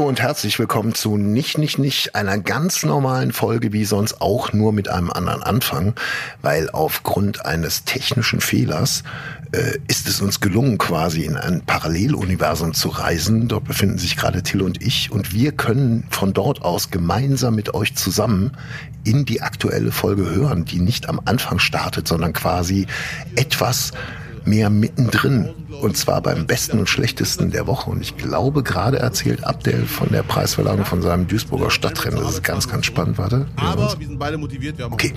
Hallo und herzlich willkommen zu Nicht, Nicht, Nicht, einer ganz normalen Folge, wie sonst auch nur mit einem anderen Anfang, weil aufgrund eines technischen Fehlers äh, ist es uns gelungen, quasi in ein Paralleluniversum zu reisen. Dort befinden sich gerade Till und ich und wir können von dort aus gemeinsam mit euch zusammen in die aktuelle Folge hören, die nicht am Anfang startet, sondern quasi etwas mehr mittendrin. Und zwar beim besten und schlechtesten der Woche. Und ich glaube, gerade erzählt Abdel von der Preisverleihung von seinem Duisburger Stadtrennen. Das ist ganz, ganz spannend. Warte. Aber wir sind beide motiviert. Okay.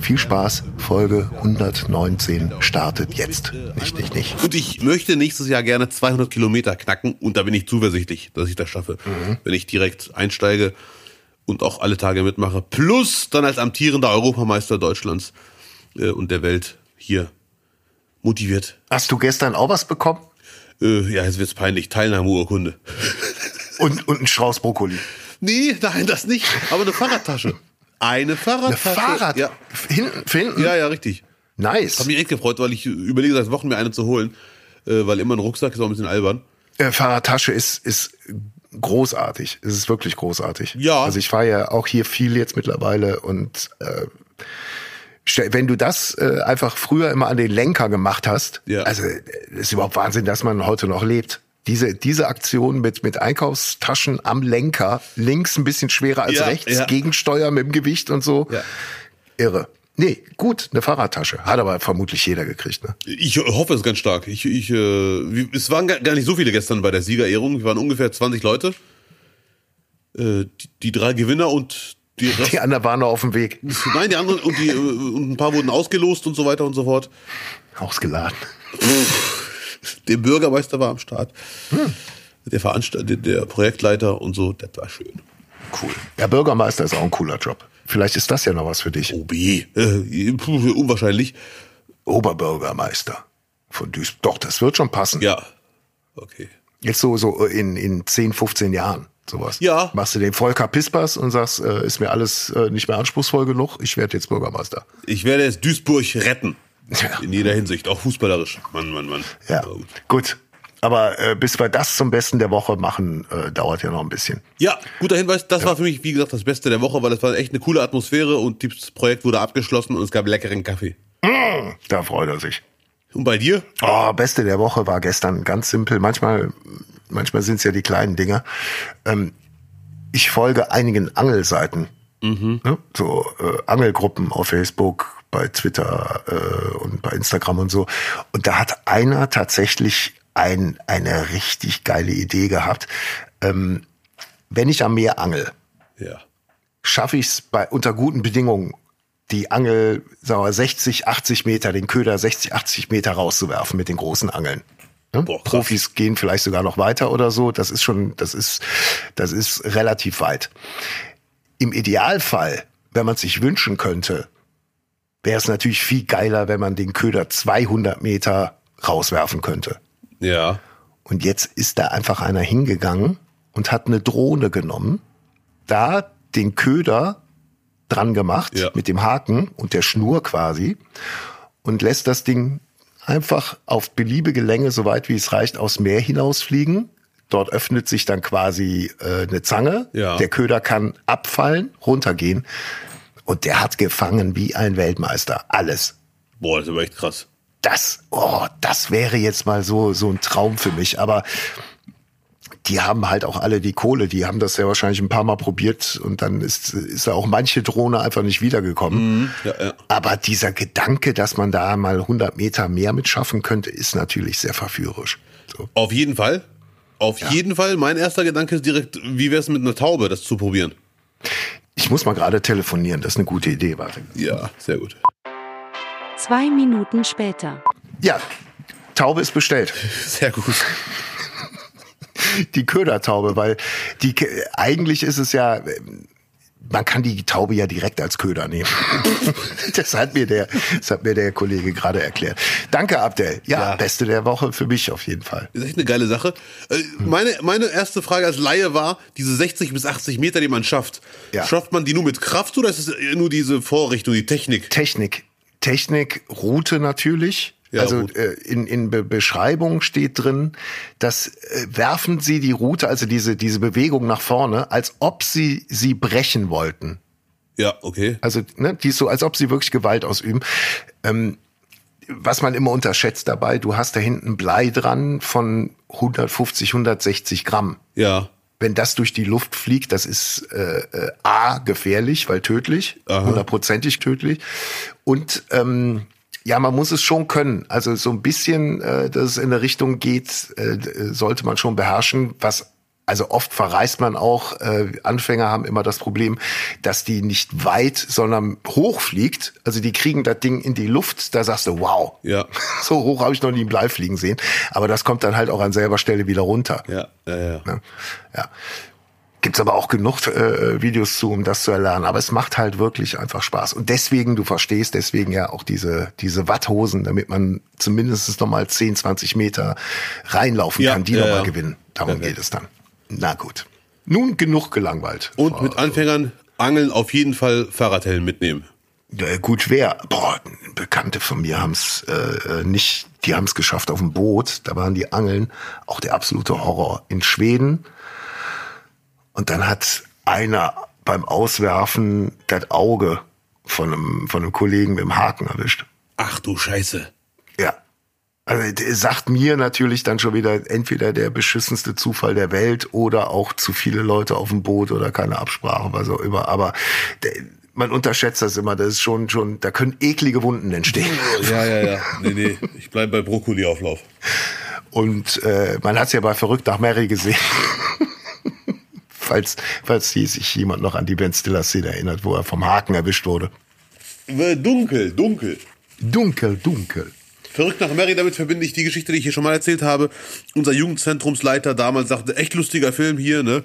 Viel Spaß. Folge 119 startet jetzt. Nicht, nicht, nicht. Und ich möchte nächstes Jahr gerne 200 Kilometer knacken und da bin ich zuversichtlich, dass ich das schaffe. Wenn ich direkt einsteige und auch alle Tage mitmache. Plus dann als amtierender Europameister Deutschlands äh, und der Welt hier motiviert. Hast du gestern auch was bekommen? Äh, ja, jetzt wird's peinlich. Teilnahmeurkunde. Und, und ein Strauß Brokkoli. Nee, nein, das nicht. Aber eine Fahrradtasche. Eine Eine Fahrradtasche. Fahrrad. Ja, Hinten, für hinten? ja, ja richtig. Nice. Hab mich echt gefreut, weil ich überlege seit Wochen mir eine zu holen. Äh, weil immer ein Rucksack ist auch ein bisschen albern. Äh, Fahrradtasche ist, ist großartig. Es ist wirklich großartig. Ja. Also ich fahre ja auch hier viel jetzt mittlerweile und äh, wenn du das äh, einfach früher immer an den Lenker gemacht hast, Ja. also äh, ist überhaupt Wahnsinn, dass man heute noch lebt. Diese, diese Aktion mit, mit Einkaufstaschen am Lenker, links ein bisschen schwerer als Ja, rechts, ja. Gegensteuer mit dem Gewicht und so. Ja. Irre. Nee, gut, eine Fahrradtasche. Hat aber vermutlich jeder gekriegt, ne? Ich hoffe es ganz stark. Ich, ich, äh, es waren gar gar nicht so viele gestern bei der Siegerehrung. Wir waren ungefähr 20 Leute. Äh, die, die drei Gewinner und die Rest, Die anderen waren noch auf dem Weg. Nein, die anderen und die äh, und ein paar wurden ausgelost und so weiter und so fort. Ausgeladen. Der Bürgermeister war am Start. Der Veranstalter, der Projektleiter und so, das war schön. Cool. Ja, Bürgermeister ist auch ein cooler Job. Vielleicht ist das ja noch was für dich. OB, äh, unwahrscheinlich. Oberbürgermeister von Duisburg. Doch, das wird schon passen. Ja. Okay. Jetzt so, so in, in 10, 15 Jahren. Sowas. Ja. Machst du den Volker Pispers und sagst, äh, ist mir alles äh, nicht mehr anspruchsvoll genug, ich werde jetzt Bürgermeister. Ich werde jetzt Duisburg retten. Ja. In jeder Hinsicht, auch fußballerisch. Mann, Mann, Mann. Ja, Aber gut. Aber äh, bis wir das zum Besten der Woche machen, äh, dauert ja noch ein bisschen. Ja, guter Hinweis. Das war für mich, wie gesagt, das Beste der Woche, weil es war echt eine coole Atmosphäre und das Projekt wurde abgeschlossen und es gab leckeren Kaffee. Da freut er sich. Und bei dir? Oh, Beste der Woche war gestern ganz simpel. Manchmal, manchmal sind es ja die kleinen Dinger. Ähm, ich folge einigen Angelseiten. Ne? So äh, Angelgruppen auf Facebook, bei Twitter äh, und bei Instagram und so. Und da hat einer tatsächlich ein, eine richtig geile Idee gehabt. Ähm, wenn ich am Meer angel, Ja. schaffe ich es bei unter guten Bedingungen, die Angel, sagen wir, 60, 80 Meter, den Köder 60, 80 Meter rauszuwerfen mit den großen Angeln. Ne? Boah. Profis gehen vielleicht sogar noch weiter oder so. Das ist schon, das ist, das ist relativ weit. Im Idealfall, wenn man sich wünschen könnte, wäre es natürlich viel geiler, wenn man den Köder 200 Meter rauswerfen könnte. Ja. Und jetzt ist da einfach einer hingegangen und hat eine Drohne genommen, da den Köder dran gemacht Ja. mit dem Haken und der Schnur quasi und lässt das Ding einfach auf beliebige Länge, so weit wie es reicht, aus Meer hinausfliegen. Dort öffnet sich dann quasi äh, eine Zange. Ja. Der Köder kann abfallen, runtergehen. Und der hat gefangen wie ein Weltmeister. Alles Boah, das ist aber echt krass. das, oh, das wäre jetzt mal so, so ein Traum für mich. Aber die haben halt auch alle die Kohle. Die haben das ja wahrscheinlich ein paar Mal probiert und dann ist, ist ja auch manche Drohne einfach nicht wiedergekommen. Ja, ja. Aber dieser Gedanke, dass man da mal 100 Meter mehr mit schaffen könnte, ist natürlich sehr verführerisch. So. Auf jeden Fall. Auf jeden Fall. Mein erster Gedanke ist direkt, wie wäre es mit einer Taube, das zu probieren? Ich muss mal gerade telefonieren. Das ist eine gute Idee. Warte. Ja, sehr gut. Zwei Minuten später. Ja, Taube ist bestellt. Sehr gut. Die Ködertaube, weil die eigentlich ist es ja man kann die Taube ja direkt als Köder nehmen. das hat mir der das hat mir der Kollege gerade erklärt. Danke Abdel. Ja, Ja. beste der Woche für mich auf jeden Fall. Das ist echt eine geile Sache. Äh, Meine, meine erste Frage als Laie war, diese 60 bis 80 Meter, die man schafft, Ja. schafft man die nur mit Kraft oder ist es nur diese Vorrichtung, die Technik? Technik, Technik, Route natürlich. Ja, also gut. äh, in, in Be Beschreibung steht drin, dass äh, werfen Sie die Route, also diese, diese Bewegung nach vorne, als ob Sie sie brechen wollten. Ja, okay. Also ne, die ist so, als ob sie wirklich Gewalt ausüben. Ähm, was man immer unterschätzt dabei, du hast da hinten Blei dran von 150, 160 Gramm. Ja. Wenn das durch die Luft fliegt, das ist äh, äh, A, gefährlich, weil tödlich, hundertprozentig tödlich. Und ähm, ja, man muss es schon können. Also so ein bisschen, äh, dass es in eine Richtung geht, äh, sollte man schon beherrschen, was also oft verreist man auch, äh, Anfänger haben immer das Problem, dass die nicht weit, sondern hoch fliegt. Also die kriegen das Ding in die Luft, da sagst du, wow. Ja. So hoch habe ich noch nie einen Blei fliegen sehen. Aber das kommt dann halt auch an selber Stelle wieder runter. Ja, ja, ja. Ne? Ja. Gibt's aber auch genug äh, Videos zu, um das zu erlernen. Aber es macht halt wirklich einfach Spaß. Und deswegen, du verstehst, deswegen ja auch diese, diese Watthosen, damit man zumindest noch mal 10, 20 Meter reinlaufen Ja, kann, die ja, noch mal ja. gewinnen. Darum geht es dann. Na gut. Nun genug gelangweilt. Und mit Anfängern Angeln auf jeden Fall Fahrradhelm mitnehmen. Äh, gut schwer. Boah, Bekannte von mir haben's äh, äh, nicht, die haben's geschafft auf dem Boot. Da waren die Angeln auch der absolute Horror. In Schweden. Und dann hat einer beim Auswerfen das Auge von einem, von einem Kollegen mit dem Haken erwischt. Ach du Scheiße. Ja. Also sagt mir natürlich dann schon wieder entweder der beschissenste Zufall der Welt oder auch zu viele Leute auf dem Boot oder keine Absprache, was auch immer. Aber man unterschätzt das immer. Das ist schon, schon, da können eklige Wunden entstehen. Ja, ja, ja. Nee, nee. Ich bleib bei Brokkoli-Auflauf. Und äh, man hat es ja bei Verrückt nach Mary gesehen. falls, falls sich jemand noch an die Ben Stiller-Szene erinnert, wo er vom Haken erwischt wurde. Dunkel, dunkel. Dunkel, dunkel. Verrückt nach Mary, damit verbinde ich die Geschichte, die ich hier schon mal erzählt habe. Unser Jugendzentrumsleiter damals sagte, echt lustiger Film hier, ne?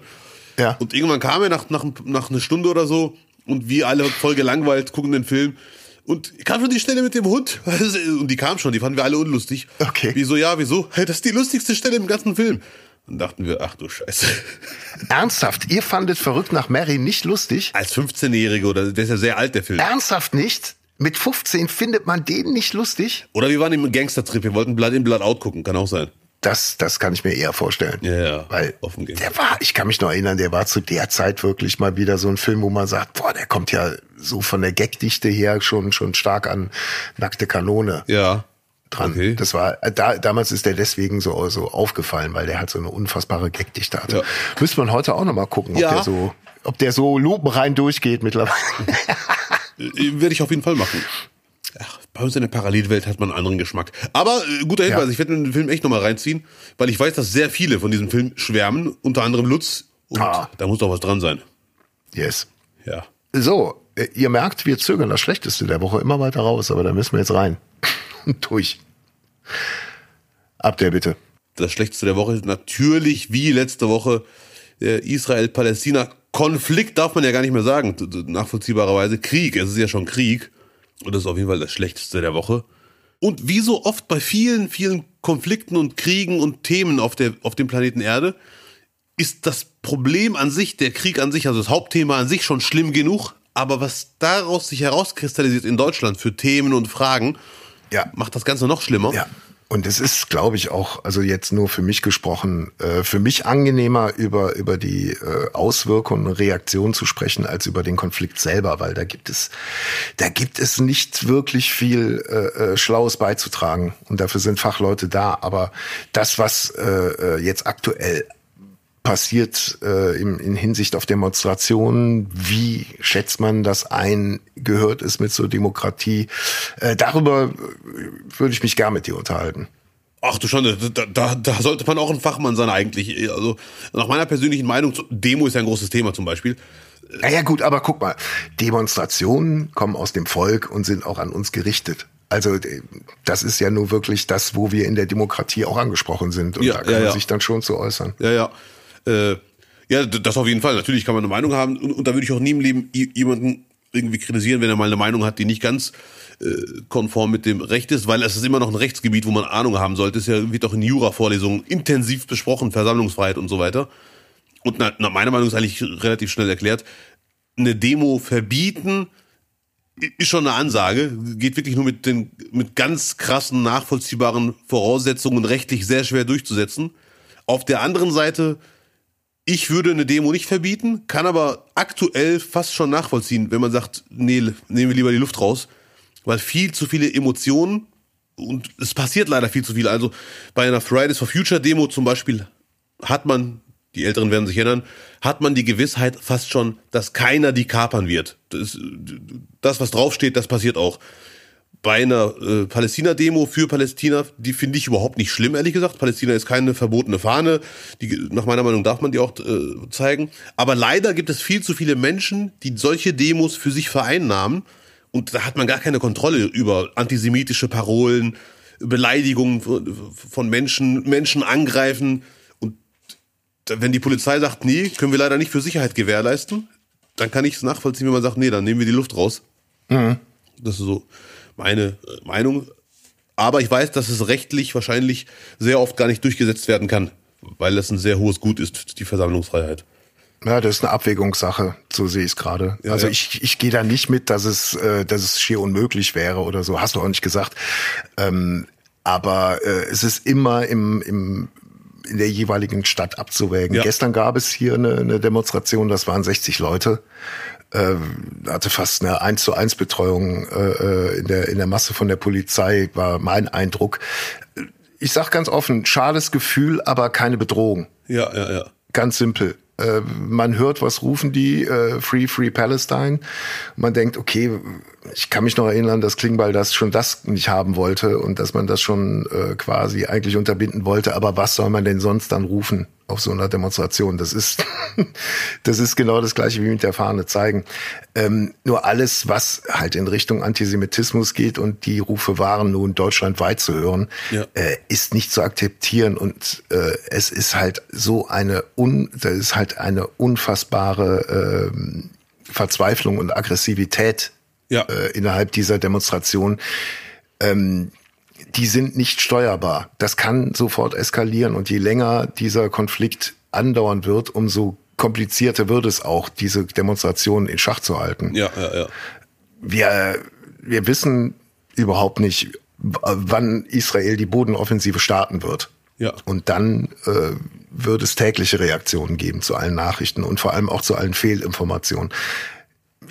Ja. Und irgendwann kam er nach, nach, nach einer Stunde oder so und wir alle voll gelangweilt gucken den Film. Und kam schon die Stelle mit dem Hund. Und die kam schon, die fanden wir alle unlustig. Okay. Wieso, ja, wieso? Das ist die lustigste Stelle im ganzen Film. Dann dachten wir, ach du Scheiße. Ernsthaft, ihr fandet Verrückt nach Mary nicht lustig? Als 15-Jährige, oder der ist ja sehr alt, der Film. Ernsthaft nicht? Mit 15 findet man den nicht lustig? Oder wir waren im Gangster-Trip, wir wollten Blood in, Blood out gucken, kann auch sein. Das, das kann ich mir eher vorstellen. Ja, ja, Weil offen gehen. der war, ich kann mich noch erinnern, der war zu der Zeit wirklich mal wieder so ein Film, wo man sagt, boah, der kommt ja so von der Gagdichte her schon, schon stark an nackte Kanone Ja. Dran. Okay. Das war, äh, da, damals ist der deswegen so, so aufgefallen, weil der halt so eine unfassbare Gagdichte hatte. Ja. Müsste man heute auch noch mal gucken, ob Ja. der so, ob der so lupenrein durchgeht mittlerweile. Äh, Werde ich auf jeden Fall machen. Ach, bei uns in der Parallelwelt hat man einen anderen Geschmack. Aber äh, guter Hinweis, Ja. ich werde den Film echt nochmal reinziehen, weil ich weiß, dass sehr viele von diesem Film schwärmen, unter anderem Lutz. Und Ah. da muss doch was dran sein. yes. Ja. So, äh, ihr merkt, wir zögern das Schlechteste der Woche immer weiter raus, aber da müssen wir jetzt rein. Durch. Ab der bitte. Das Schlechteste der Woche ist natürlich wie letzte Woche der Israel-Palästina-Konflikt, darf man ja gar nicht mehr sagen, nachvollziehbarerweise. Krieg, es ist ja schon Krieg. Und das ist auf jeden Fall das Schlechteste der Woche. Und wie so oft bei vielen, vielen Konflikten und Kriegen und Themen auf, der, auf dem Planeten Erde, ist das Problem an sich, der Krieg an sich, also das Hauptthema an sich schon schlimm genug. Aber was daraus sich herauskristallisiert in Deutschland für Themen und Fragen, Ja. macht das Ganze noch schlimmer. Ja. Und es ist, glaube ich, auch, also jetzt nur für mich gesprochen, äh, für mich angenehmer, über, über die äh, Auswirkungen und Reaktionen zu sprechen, als über den Konflikt selber, weil da gibt es, da gibt es nicht wirklich viel äh, äh, Schlaues beizutragen. Und dafür sind Fachleute da. Aber das, was äh, äh, jetzt aktuell passiert äh, in, in Hinsicht auf Demonstrationen, wie schätzt man das ein, gehört es mit zur Demokratie? Äh, darüber äh, würde ich mich gern mit dir unterhalten. Ach du Schande, da, da, da sollte man auch ein Fachmann sein eigentlich. Also nach meiner persönlichen Meinung, Demo ist ja ein großes Thema zum Beispiel. Naja gut, aber guck mal, Demonstrationen kommen aus dem Volk und sind auch an uns gerichtet. Also äh, das ist ja nur wirklich das, wo wir in der Demokratie auch angesprochen sind. Und Ja, da kann ja, man ja. sich dann schon zu äußern. Ja, ja. Äh, ja, das auf jeden Fall. Natürlich kann man eine Meinung haben und, und da würde ich auch nie im Leben jemanden irgendwie kritisieren, wenn er mal eine Meinung hat, die nicht ganz äh, konform mit dem Recht ist, weil es ist immer noch ein Rechtsgebiet, wo man Ahnung haben sollte. Es ja, wird auch in Jura-Vorlesungen intensiv besprochen, Versammlungsfreiheit und so weiter. Und na, na, meine Meinung ist eigentlich relativ schnell erklärt. Eine Demo verbieten ist schon eine Ansage. Geht wirklich nur mit den mit ganz krassen, nachvollziehbaren Voraussetzungen rechtlich sehr schwer durchzusetzen. Auf der anderen Seite, ich würde eine Demo nicht verbieten, kann aber aktuell fast schon nachvollziehen, wenn man sagt, nee, nehmen wir lieber die Luft raus, weil viel zu viele Emotionen und es passiert leider viel zu viel. Also bei einer Fridays for Future Demo zum Beispiel hat man die Älteren werden sich erinnern, hat man die Gewissheit fast schon, dass keiner die kapern wird. Das, das was draufsteht, das passiert auch. Bei einer äh, Palästina-Demo für Palästina, die finde ich überhaupt nicht schlimm, ehrlich gesagt. Palästina ist keine verbotene Fahne. Die, nach meiner Meinung darf man die auch äh, zeigen. Aber leider gibt es viel zu viele Menschen, die solche Demos für sich vereinnahmen. Und da hat man gar keine Kontrolle über antisemitische Parolen, Beleidigungen von Menschen, Menschen angreifen wenn die Polizei sagt, nee, können wir leider nicht für Sicherheit gewährleisten, dann kann ich es nachvollziehen, wenn man sagt, nee, dann nehmen wir die Luft raus. Mhm. Das ist so meine äh, Meinung. Aber ich weiß, dass es rechtlich wahrscheinlich sehr oft gar nicht durchgesetzt werden kann, weil es ein sehr hohes Gut ist, die Versammlungsfreiheit. Ja, das ist eine Abwägungssache, so sehe ich es gerade. Ja, also ja. ich, ich gehe da nicht mit, dass es, äh, dass es schier unmöglich wäre oder so. Hast du auch nicht gesagt. Ähm, aber äh, es ist immer im, im in der jeweiligen Stadt abzuwägen. Ja. Gestern gab es hier eine, eine Demonstration, das waren 60 Leute. Äh, hatte fast eine 1 zu 1 Betreuung äh, äh, in, der, in der Masse von der Polizei, war mein Eindruck. Ich sag ganz offen, schades Gefühl, aber keine Bedrohung. Ja, ja, ja. Ganz simpel. Äh, man hört, was rufen die, äh, Free, Free Palestine. Man denkt, okay, ich kann mich noch erinnern, dass Klingbeil das schon das nicht haben wollte und dass man das schon äh, quasi eigentlich unterbinden wollte. Aber was soll man denn sonst dann rufen auf so einer Demonstration? Das ist, das ist genau das Gleiche wie mit der Fahne zeigen. Ähm, nur alles, was halt in Richtung Antisemitismus geht und die Rufe waren nun deutschlandweit zu hören, ja. äh, ist nicht zu akzeptieren und äh, es ist halt so eine un, das ist halt eine unfassbare äh, Verzweiflung und Aggressivität ja. äh, innerhalb dieser Demonstration, ähm, die sind nicht steuerbar. Das kann sofort eskalieren und je länger dieser Konflikt andauern wird, umso komplizierter wird es auch, diese Demonstration in Schach zu halten. Ja, ja, ja. Wir, wir wissen überhaupt nicht, wann Israel die Bodenoffensive starten wird. Ja. Und dann äh, wird es tägliche Reaktionen geben zu allen Nachrichten und vor allem auch zu allen Fehlinformationen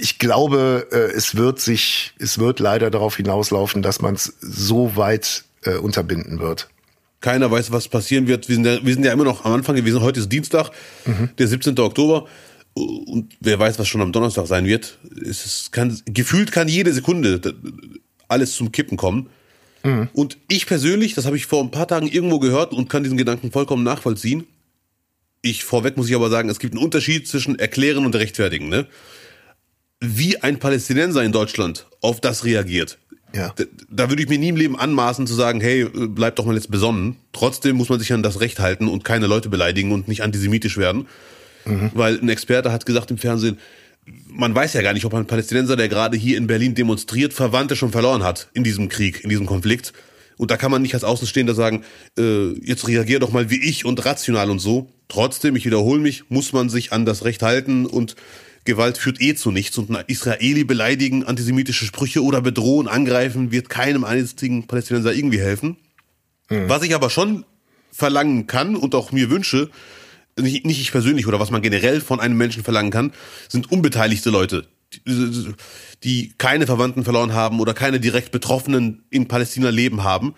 ich glaube, äh, es wird sich, es wird leider darauf hinauslaufen, dass man es so weit äh, unterbinden wird. Keiner weiß, was passieren wird. Wir sind, ja, wir sind ja immer noch am Anfang gewesen. Heute ist Dienstag, mhm. der 17. Oktober. Und wer weiß, was schon am Donnerstag sein wird. Es ist, kann, gefühlt kann jede Sekunde alles zum Kippen kommen. Mhm. Und ich persönlich, das habe ich vor ein paar Tagen irgendwo gehört und kann diesen Gedanken vollkommen nachvollziehen. Ich vorweg muss ich aber sagen, es gibt einen Unterschied zwischen erklären und rechtfertigen. Ne? Wie ein Palästinenser in Deutschland auf das reagiert. Ja. Da, da würde ich mir nie im Leben anmaßen zu sagen, hey, bleib doch mal jetzt besonnen. Trotzdem muss man sich an das Recht halten und keine Leute beleidigen und nicht antisemitisch werden. Mhm. Weil ein Experte hat gesagt im Fernsehen, man weiß ja gar nicht, ob ein Palästinenser, der gerade hier in Berlin demonstriert, Verwandte schon verloren hat in diesem Krieg, in diesem Konflikt. Und da kann man nicht als Außenstehender sagen, äh, jetzt reagier doch mal wie ich und rational und so. Trotzdem, ich wiederhole mich, muss man sich an das Recht halten und Gewalt führt eh zu nichts und ein Israeli beleidigen, antisemitische Sprüche oder bedrohen, angreifen, wird keinem einzigen Palästinenser irgendwie helfen. Mhm. Was ich aber schon verlangen kann und auch mir wünsche, nicht, nicht ich persönlich oder was man generell von einem Menschen verlangen kann, sind unbeteiligte Leute, die, die keine Verwandten verloren haben oder keine direkt Betroffenen in Palästina leben haben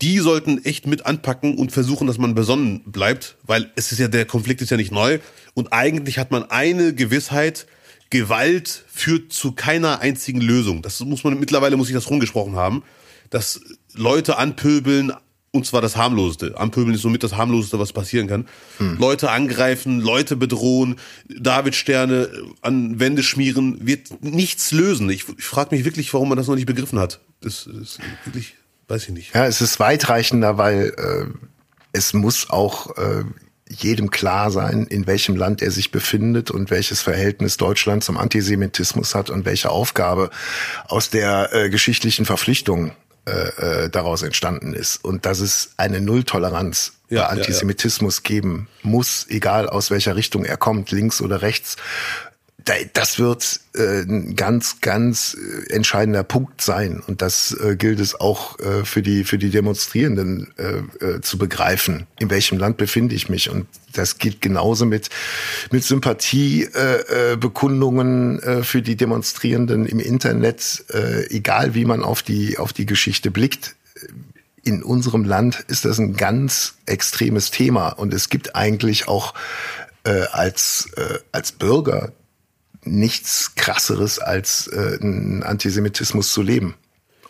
die sollten echt mit anpacken und versuchen, dass man besonnen bleibt, weil es ist ja, der Konflikt ist ja nicht neu und eigentlich hat man eine Gewissheit, Gewalt führt zu keiner einzigen Lösung. Das muss man, mittlerweile muss ich das rumgesprochen haben, dass Leute anpöbeln, und zwar das harmloseste. Anpöbeln ist somit das harmloseste, was passieren kann. Hm. Leute angreifen, Leute bedrohen, Davidsterne an Wände schmieren, wird nichts lösen. Ich, ich frage mich wirklich, warum man das noch nicht begriffen hat. Das ist wirklich weiß ich nicht. Ja, es ist weitreichender, weil äh, es muss auch äh, jedem klar sein, in welchem Land er sich befindet und welches Verhältnis Deutschland zum Antisemitismus hat und welche Aufgabe aus der äh, geschichtlichen Verpflichtung äh, äh, daraus entstanden ist. Und dass es eine Nulltoleranz ja, bei Antisemitismus ja, ja. geben muss, egal aus welcher Richtung er kommt, links oder rechts das wird äh, ein ganz, ganz äh, entscheidender Punkt sein. Und das äh, gilt es auch äh, für die für die Demonstrierenden äh, äh, zu begreifen. In welchem Land befinde ich mich? Und das gilt genauso mit mit Sympathiebekundungen für die Demonstrierenden im Internet. Egal wie man auf die auf die Geschichte blickt, in unserem Land ist das ein ganz extremes Thema und es gibt eigentlich auch äh, als äh, als Bürger nichts krasseres als äh, einen Antisemitismus zu leben.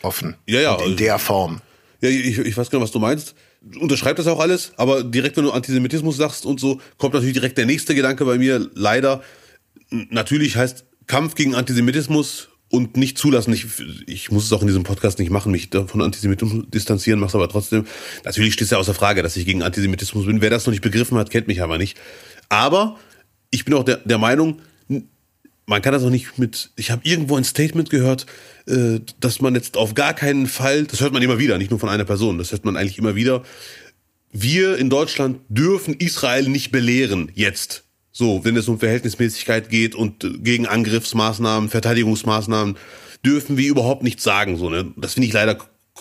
Offen. Ja, ja. Und in der Form. Ja, ich, ich weiß genau, was du meinst. Unterschreib das auch alles, aber direkt, wenn du Antisemitismus sagst und so, kommt natürlich direkt der nächste Gedanke bei mir. Leider, natürlich heißt Kampf gegen Antisemitismus und nicht zulassen. Ich, ich muss es auch in diesem Podcast nicht machen, mich von Antisemitismus distanzieren, mach's aber trotzdem. Natürlich steht es ja außer Frage, dass ich gegen Antisemitismus bin. Wer das noch nicht begriffen hat, kennt mich aber nicht. Aber ich bin auch der, der Meinung, man kann das auch nicht mit, ich habe irgendwo ein Statement gehört, äh, dass man jetzt auf gar keinen Fall, das hört man immer wieder, nicht nur von einer Person, das hört man eigentlich immer wieder, wir in Deutschland dürfen Israel nicht belehren, jetzt. So, wenn es um Verhältnismäßigkeit geht und gegen Angriffsmaßnahmen, Verteidigungsmaßnahmen, dürfen wir überhaupt nichts sagen. So, ne? Das finde ich leider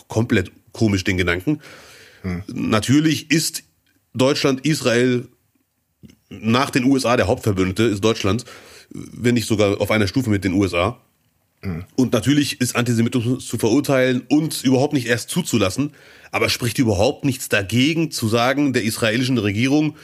komplett komisch, den Gedanken. Hm. Natürlich ist Deutschland, Israel nach den USA der Hauptverbündete, ist Deutschland wenn nicht sogar auf einer Stufe mit den USA. Und natürlich ist Antisemitismus zu verurteilen und überhaupt nicht erst zuzulassen, aber spricht überhaupt nichts dagegen zu sagen, der israelischen Regierung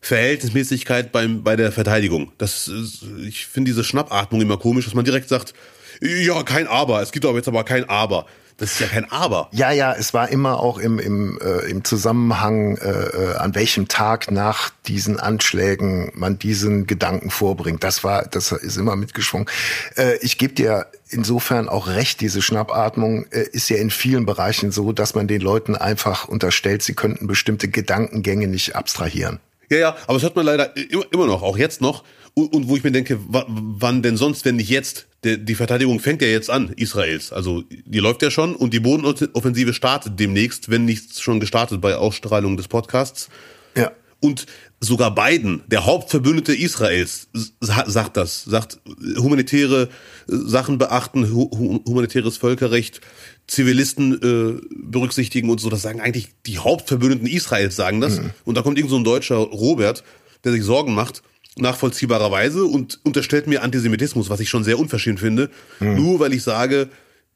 Verhältnismäßigkeit beim, bei der Verteidigung. Das ist, ich finde diese Schnappatmung immer komisch, dass man direkt sagt, ja, kein Aber, es gibt aber jetzt aber kein Aber. Das ist ja kein Aber. Ja, ja, es war immer auch im, im, äh, im Zusammenhang, äh, äh, an welchem Tag nach diesen Anschlägen man diesen Gedanken vorbringt. Das war, das ist immer mitgeschwungen. Äh, ich gebe dir insofern auch recht, diese Schnappatmung äh, ist ja in vielen Bereichen so, dass man den Leuten einfach unterstellt, sie könnten bestimmte Gedankengänge nicht abstrahieren. Ja, ja, aber es hört man leider immer noch, auch jetzt noch. Und, und wo ich mir denke, wann denn sonst, wenn nicht jetzt? Der, die Verteidigung fängt ja jetzt an, Israels. Also die läuft ja schon und die Bodenoffensive startet demnächst, wenn nicht schon gestartet bei Ausstrahlung des Podcasts. Ja. Und sogar Biden, der Hauptverbündete Israels, sagt das, sagt humanitäre Sachen beachten, humanitäres Völkerrecht, Zivilisten äh, berücksichtigen und so. Das sagen eigentlich die Hauptverbündeten Israels sagen das. Mhm. Und da kommt irgend so ein deutscher Robert, der sich Sorgen macht nachvollziehbarerweise und unterstellt mir Antisemitismus, was ich schon sehr unverschämt finde, mhm. nur weil ich sage,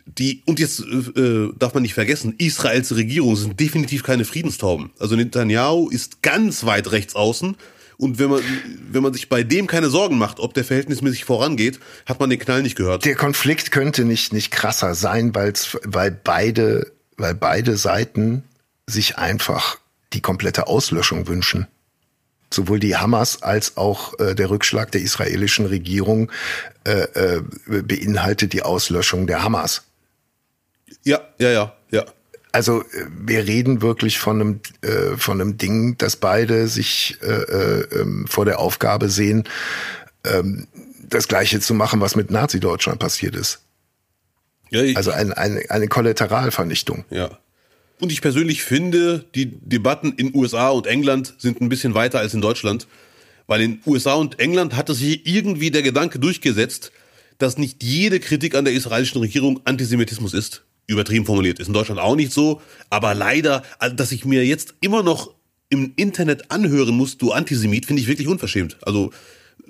die, und jetzt äh, darf man nicht vergessen, Israels Regierung sind definitiv keine Friedenstauben. Also Netanyahu ist ganz weit rechts außen. Und wenn man, wenn man sich bei dem keine Sorgen macht, ob der verhältnismäßig vorangeht, hat man den Knall nicht gehört. Der Konflikt könnte nicht, nicht krasser sein, weil beide, weil beide Seiten sich einfach die komplette Auslöschung wünschen sowohl die Hamas als auch äh, der Rückschlag der israelischen Regierung äh, äh, beinhaltet die Auslöschung der Hamas. Ja, ja, ja, ja. Also äh, wir reden wirklich von einem äh, von einem Ding, dass beide sich äh, äh, ähm, vor der Aufgabe sehen, ähm, das Gleiche zu machen, was mit Nazi-Deutschland passiert ist. Ja, ich, also ein, ein, eine Kollateralvernichtung. Ja. Und ich persönlich finde, die Debatten in USA und England sind ein bisschen weiter als in Deutschland. Weil in USA und England hatte sich irgendwie der Gedanke durchgesetzt, dass nicht jede Kritik an der israelischen Regierung Antisemitismus ist. Übertrieben formuliert. Ist in Deutschland auch nicht so. Aber leider, also, dass ich mir jetzt immer noch im Internet anhören muss, du Antisemit, finde ich wirklich unverschämt. Also,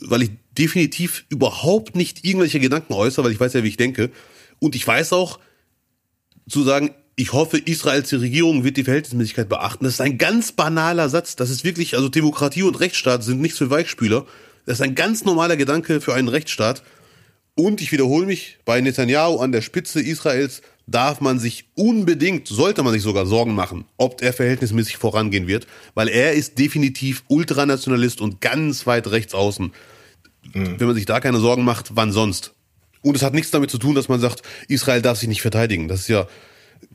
weil ich definitiv überhaupt nicht irgendwelche Gedanken äußere, weil ich weiß ja, wie ich denke. Und ich weiß auch, zu sagen, ich hoffe, Israels Regierung wird die Verhältnismäßigkeit beachten. Das ist ein ganz banaler Satz. Das ist wirklich, also Demokratie und Rechtsstaat sind nichts für Weichspüler. Das ist ein ganz normaler Gedanke für einen Rechtsstaat. Und ich wiederhole mich, bei Netanyahu an der Spitze Israels darf man sich unbedingt, sollte man sich sogar Sorgen machen, ob er verhältnismäßig vorangehen wird, weil er ist definitiv Ultranationalist und ganz weit rechts außen. Mhm. Wenn man sich da keine Sorgen macht, wann sonst? Und es hat nichts damit zu tun, dass man sagt, Israel darf sich nicht verteidigen. Das ist ja,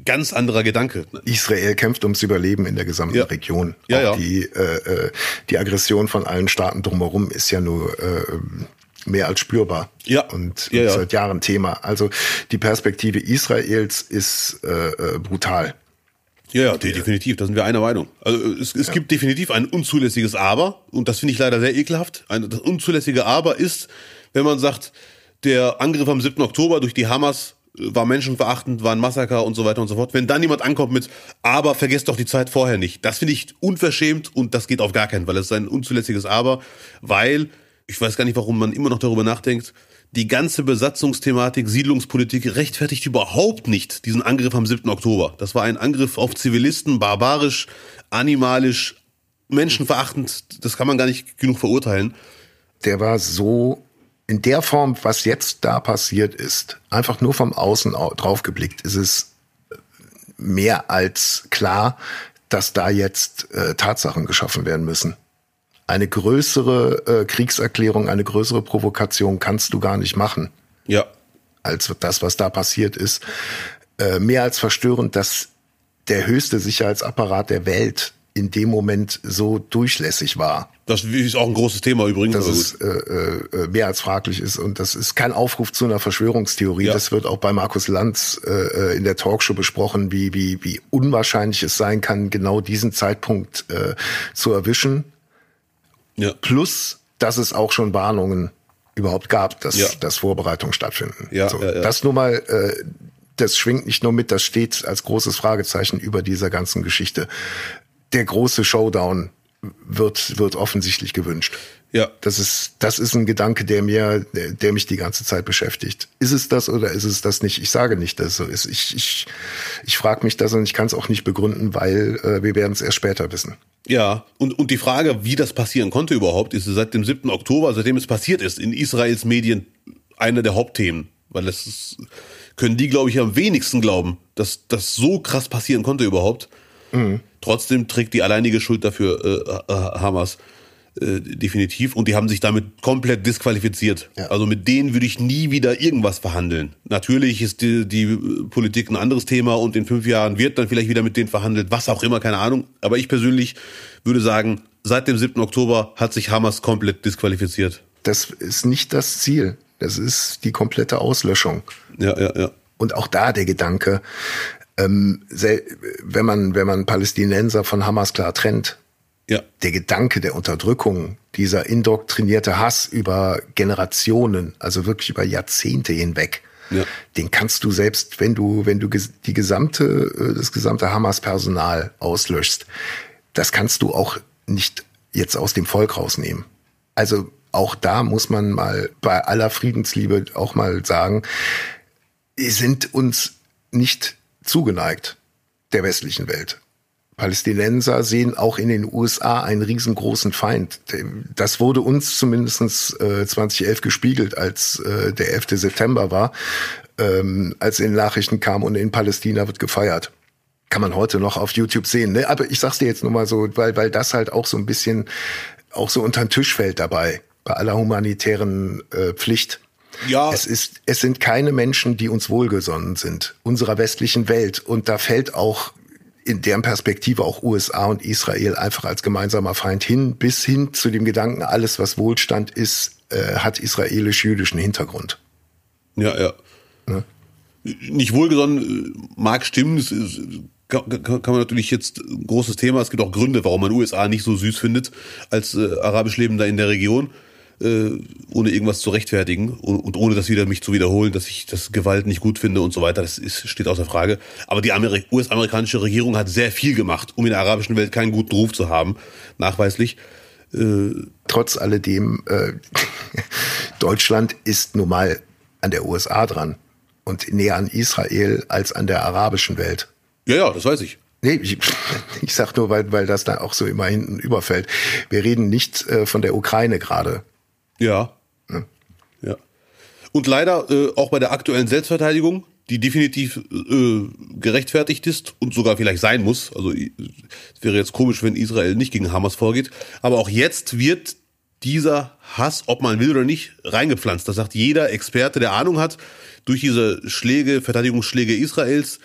ganz anderer Gedanke. Israel kämpft ums Überleben in der gesamten ja. Region. Ja, ja. Die, äh, äh, die Aggression von allen Staaten drumherum ist ja nur äh, mehr als spürbar. Ja. Und, ja, ja. seit Jahren Thema. Also die Perspektive Israels ist äh, äh, brutal. Ja, ja, definitiv, da sind wir einer Meinung. Also es, es ja. gibt definitiv ein unzulässiges Aber, und das finde ich leider sehr ekelhaft. Ein, das unzulässige Aber ist, wenn man sagt, der Angriff am 7. Oktober durch die Hamas war menschenverachtend, war ein Massaker und so weiter und so fort. Wenn dann jemand ankommt mit, aber vergesst doch die Zeit vorher nicht. Das finde ich unverschämt und das geht auf gar keinen Fall. Das ist ein unzulässiges Aber, weil, ich weiß gar nicht, warum man immer noch darüber nachdenkt, die ganze Besatzungsthematik, Siedlungspolitik rechtfertigt überhaupt nicht diesen Angriff am 7. Oktober. Das war ein Angriff auf Zivilisten, barbarisch, animalisch, menschenverachtend. Das kann man gar nicht genug verurteilen. Der war so in der Form, was jetzt da passiert ist, einfach nur vom Außen drauf geblickt, ist es mehr als klar, dass da jetzt äh, Tatsachen geschaffen werden müssen. Eine größere äh, Kriegserklärung, eine größere Provokation kannst du gar nicht machen. Ja. Als das, was da passiert ist. Äh, mehr als verstörend, dass der höchste Sicherheitsapparat der Welt in dem Moment so durchlässig war. Das ist auch ein großes Thema übrigens. Dass es äh, äh, mehr als fraglich ist und das ist kein Aufruf zu einer Verschwörungstheorie. Ja. Das wird auch bei Markus Lanz äh, äh, in der Talkshow besprochen, wie, wie, wie unwahrscheinlich es sein kann, genau diesen Zeitpunkt äh, zu erwischen. Ja. Plus, dass es auch schon Warnungen überhaupt gab, dass, ja. dass Vorbereitungen stattfinden. Ja, so, ja, ja. Das nur mal, äh, das schwingt nicht nur mit, das steht als großes Fragezeichen über dieser ganzen Geschichte der große Showdown wird, wird offensichtlich gewünscht. Ja. Das ist, das ist ein Gedanke, der mir, der, der mich die ganze Zeit beschäftigt. Ist es das oder ist es das nicht? Ich sage nicht, dass es so ist. Ich, ich, ich frage mich das und ich kann es auch nicht begründen, weil äh, wir werden es erst später wissen. Ja, und, und die Frage, wie das passieren konnte überhaupt, ist seit dem 7. Oktober, seitdem es passiert ist, in Israels Medien eine der Hauptthemen. Weil das ist, können die, glaube ich, am wenigsten glauben, dass das so krass passieren konnte überhaupt. Mhm. Trotzdem trägt die alleinige Schuld dafür äh, äh, Hamas. Äh, definitiv. Und die haben sich damit komplett disqualifiziert. Ja. Also mit denen würde ich nie wieder irgendwas verhandeln. Natürlich ist die, die Politik ein anderes Thema und in fünf Jahren wird dann vielleicht wieder mit denen verhandelt, was auch immer, keine Ahnung. Aber ich persönlich würde sagen, seit dem 7. Oktober hat sich Hamas komplett disqualifiziert. Das ist nicht das Ziel. Das ist die komplette Auslöschung. Ja, ja, ja. Und auch da der Gedanke, ähm, wenn man, wenn man Palästinenser von Hamas klar trennt, ja. der Gedanke der Unterdrückung, dieser indoktrinierte Hass über Generationen, also wirklich über Jahrzehnte hinweg, ja. den kannst du selbst, wenn du, wenn du die gesamte, äh, das gesamte Hamas-Personal auslöschst, das kannst du auch nicht jetzt aus dem Volk rausnehmen. Also auch da muss man mal bei aller Friedensliebe auch mal sagen, sind uns nicht zugeneigt der westlichen Welt. Palästinenser sehen auch in den USA einen riesengroßen Feind. Das wurde uns zumindestens äh, 2011 gespiegelt, als äh, der 11. September war, ähm, als in Nachrichten kam und in Palästina wird gefeiert. Kann man heute noch auf YouTube sehen. Ne? Aber ich sag's dir jetzt nur mal so, weil, weil das halt auch so ein bisschen auch so unter den Tisch fällt dabei, bei aller humanitären äh, Pflicht. Ja. Es ist, es sind keine Menschen, die uns wohlgesonnen sind, unserer westlichen Welt. Und da fällt auch in deren Perspektive auch USA und Israel einfach als gemeinsamer Feind hin, bis hin zu dem Gedanken, alles was Wohlstand ist, äh, hat israelisch-jüdischen Hintergrund. Ja, ja. Ne? Nicht wohlgesonnen äh, mag stimmen, das ist, kann, kann, man natürlich jetzt ein großes Thema. Es gibt auch Gründe, warum man USA nicht so süß findet als äh, arabisch Lebender in der Region äh, ohne irgendwas zu rechtfertigen und, und, ohne das wieder mich zu wiederholen, dass ich das Gewalt nicht gut finde und so weiter. Das ist, steht außer Frage. Aber die US-amerikanische Regierung hat sehr viel gemacht, um in der arabischen Welt keinen guten Ruf zu haben, nachweislich. Äh, Trotz alledem, äh, Deutschland ist nun mal an der USA dran und näher an Israel als an der arabischen Welt. Ja, ja, das weiß ich. Nee, ich, ich sag nur, weil, weil das da auch so immer hinten überfällt. Wir reden nicht äh, von der Ukraine gerade. Ja. ja. ja. Und leider äh, auch bei der aktuellen Selbstverteidigung, die definitiv äh, gerechtfertigt ist und sogar vielleicht sein muss. Also es wäre jetzt komisch, wenn Israel nicht gegen Hamas vorgeht. Aber auch jetzt wird dieser Hass, ob man will oder nicht, reingepflanzt. Das sagt jeder Experte, der Ahnung hat, durch diese Schläge, Verteidigungsschläge Israels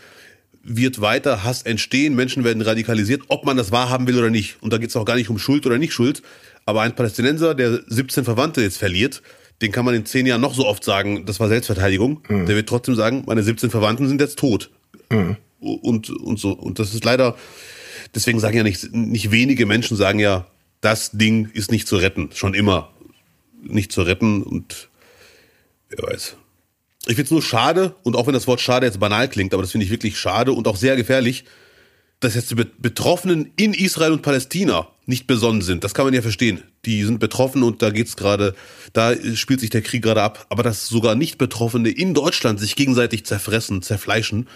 wird weiter Hass entstehen, Menschen werden radikalisiert, ob man das wahrhaben will oder nicht. Und da geht es auch gar nicht um Schuld oder nicht Schuld. Aber ein Palästinenser, der 17 Verwandte jetzt verliert, den kann man in zehn Jahren noch so oft sagen, das war Selbstverteidigung. Mhm. Der wird trotzdem sagen, meine 17 Verwandten sind jetzt tot. Mhm. Und, und so. Und das ist leider, deswegen sagen ja nicht, nicht wenige Menschen sagen ja, das Ding ist nicht zu retten. Schon immer nicht zu retten. Und Wer weiß. Ich finde es nur schade, und auch wenn das Wort schade jetzt banal klingt, aber das finde ich wirklich schade und auch sehr gefährlich, dass jetzt die Betroffenen in Israel und Palästina nicht besonnen sind. Das kann man ja verstehen. Die sind betroffen und da geht's gerade, da spielt sich der Krieg gerade ab. Aber dass sogar nicht Betroffene in Deutschland sich gegenseitig zerfressen, zerfleischen,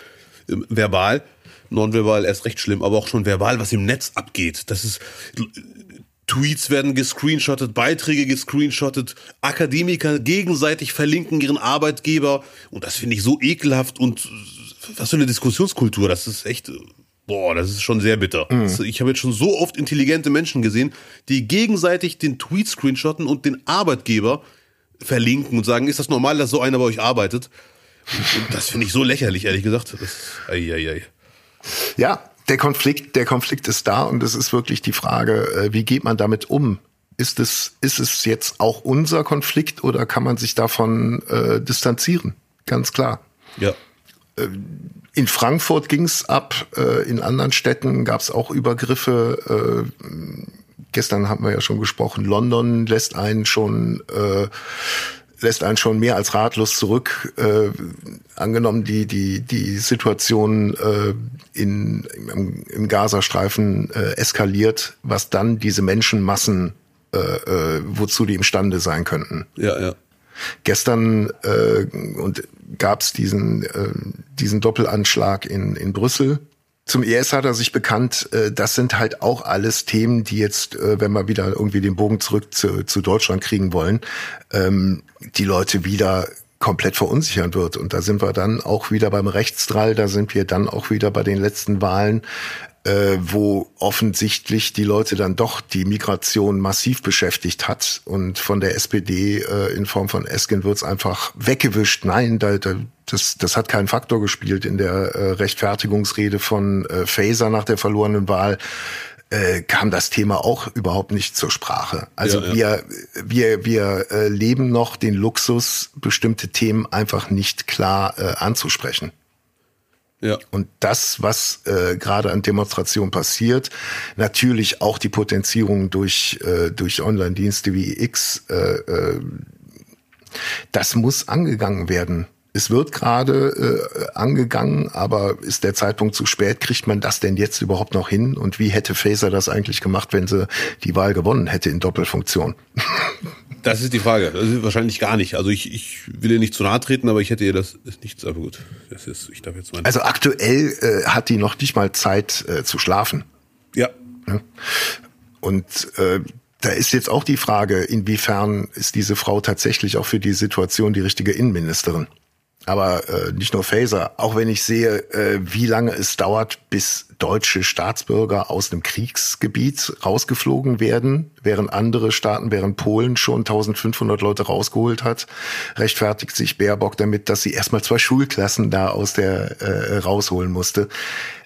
äh, verbal, nonverbal erst recht schlimm, aber auch schon verbal, was im Netz abgeht. Das ist Tweets werden gescreenshottet, Beiträge gescreenshottet, Akademiker gegenseitig verlinken ihren Arbeitgeber und das finde ich so ekelhaft und was für eine Diskussionskultur, das ist echt boah, das ist schon sehr bitter. Mhm. Ich habe jetzt schon so oft intelligente Menschen gesehen, die gegenseitig den Tweet screenshotten und den Arbeitgeber verlinken und sagen, ist das normal, dass so einer bei euch arbeitet? Und das finde ich so lächerlich, ehrlich gesagt. Das, ei, ei, ei. Ja, der Konflikt, der Konflikt ist da und es ist wirklich die Frage, äh, wie geht man damit um? Ist es, ist es jetzt auch unser Konflikt oder kann man sich davon äh, distanzieren? Ganz klar. Ja. Äh, in Frankfurt ging's ab, äh, in anderen Städten gab's auch Übergriffe. Äh, gestern haben wir ja schon gesprochen, London lässt einen schon lässt einen schon mehr als ratlos zurück. Angenommen, die, die, die Situation in, im, Gazastreifen eskaliert, was dann diese Menschenmassen, wozu die imstande sein könnten. Ja, ja. Gestern äh, und gab's diesen, äh, diesen Doppelanschlag in, in Brüssel zum IS hat er sich bekannt, äh, das sind halt auch alles Themen, die jetzt, äh, wenn wir wieder irgendwie den Bogen zurück zu, zu Deutschland kriegen wollen, ähm, die Leute wieder komplett verunsichern wird. Und da sind wir dann auch wieder beim Rechtsdrall, da sind wir dann auch wieder bei den letzten Wahlen, äh, wo offensichtlich die Leute dann doch die Migration massiv beschäftigt hat und von der SPD äh, in Form von Esken wird's einfach weggewischt. Nein, da, da, das, das hat keinen Faktor gespielt in der äh, Rechtfertigungsrede von äh, Faeser nach der verlorenen Wahl äh, kam das Thema auch überhaupt nicht zur Sprache. Also ja, ja. wir wir wir äh, leben noch den Luxus, bestimmte Themen einfach nicht klar äh, anzusprechen. Ja. Und das, was äh, gerade an Demonstrationen passiert, natürlich auch die Potenzierung durch, äh, durch Online-Dienste wie X, äh, äh, das muss angegangen werden. Es wird gerade äh, angegangen, aber ist der Zeitpunkt zu spät? Kriegt man das denn jetzt überhaupt noch hin? Und wie hätte Faser das eigentlich gemacht, wenn sie die Wahl gewonnen hätte in Doppelfunktion? Das ist die Frage. Das ist wahrscheinlich gar nicht. Also ich, ich will ihr nicht zu nahe treten, aber ich hätte ihr das ist nichts, aber gut. Das ist, ich darf jetzt mal. Also aktuell äh, hat die noch nicht mal Zeit äh, zu schlafen. Ja. ja. Und äh, da ist jetzt auch die Frage, inwiefern ist diese Frau tatsächlich auch für die Situation die richtige Innenministerin? Aber äh, nicht nur Phaser, auch wenn ich sehe, äh, wie lange es dauert, bis deutsche Staatsbürger aus dem Kriegsgebiet rausgeflogen werden, während andere Staaten, während Polen schon 1500 Leute rausgeholt hat, rechtfertigt sich Baerbock damit, dass sie erstmal zwei Schulklassen da aus der äh, rausholen musste.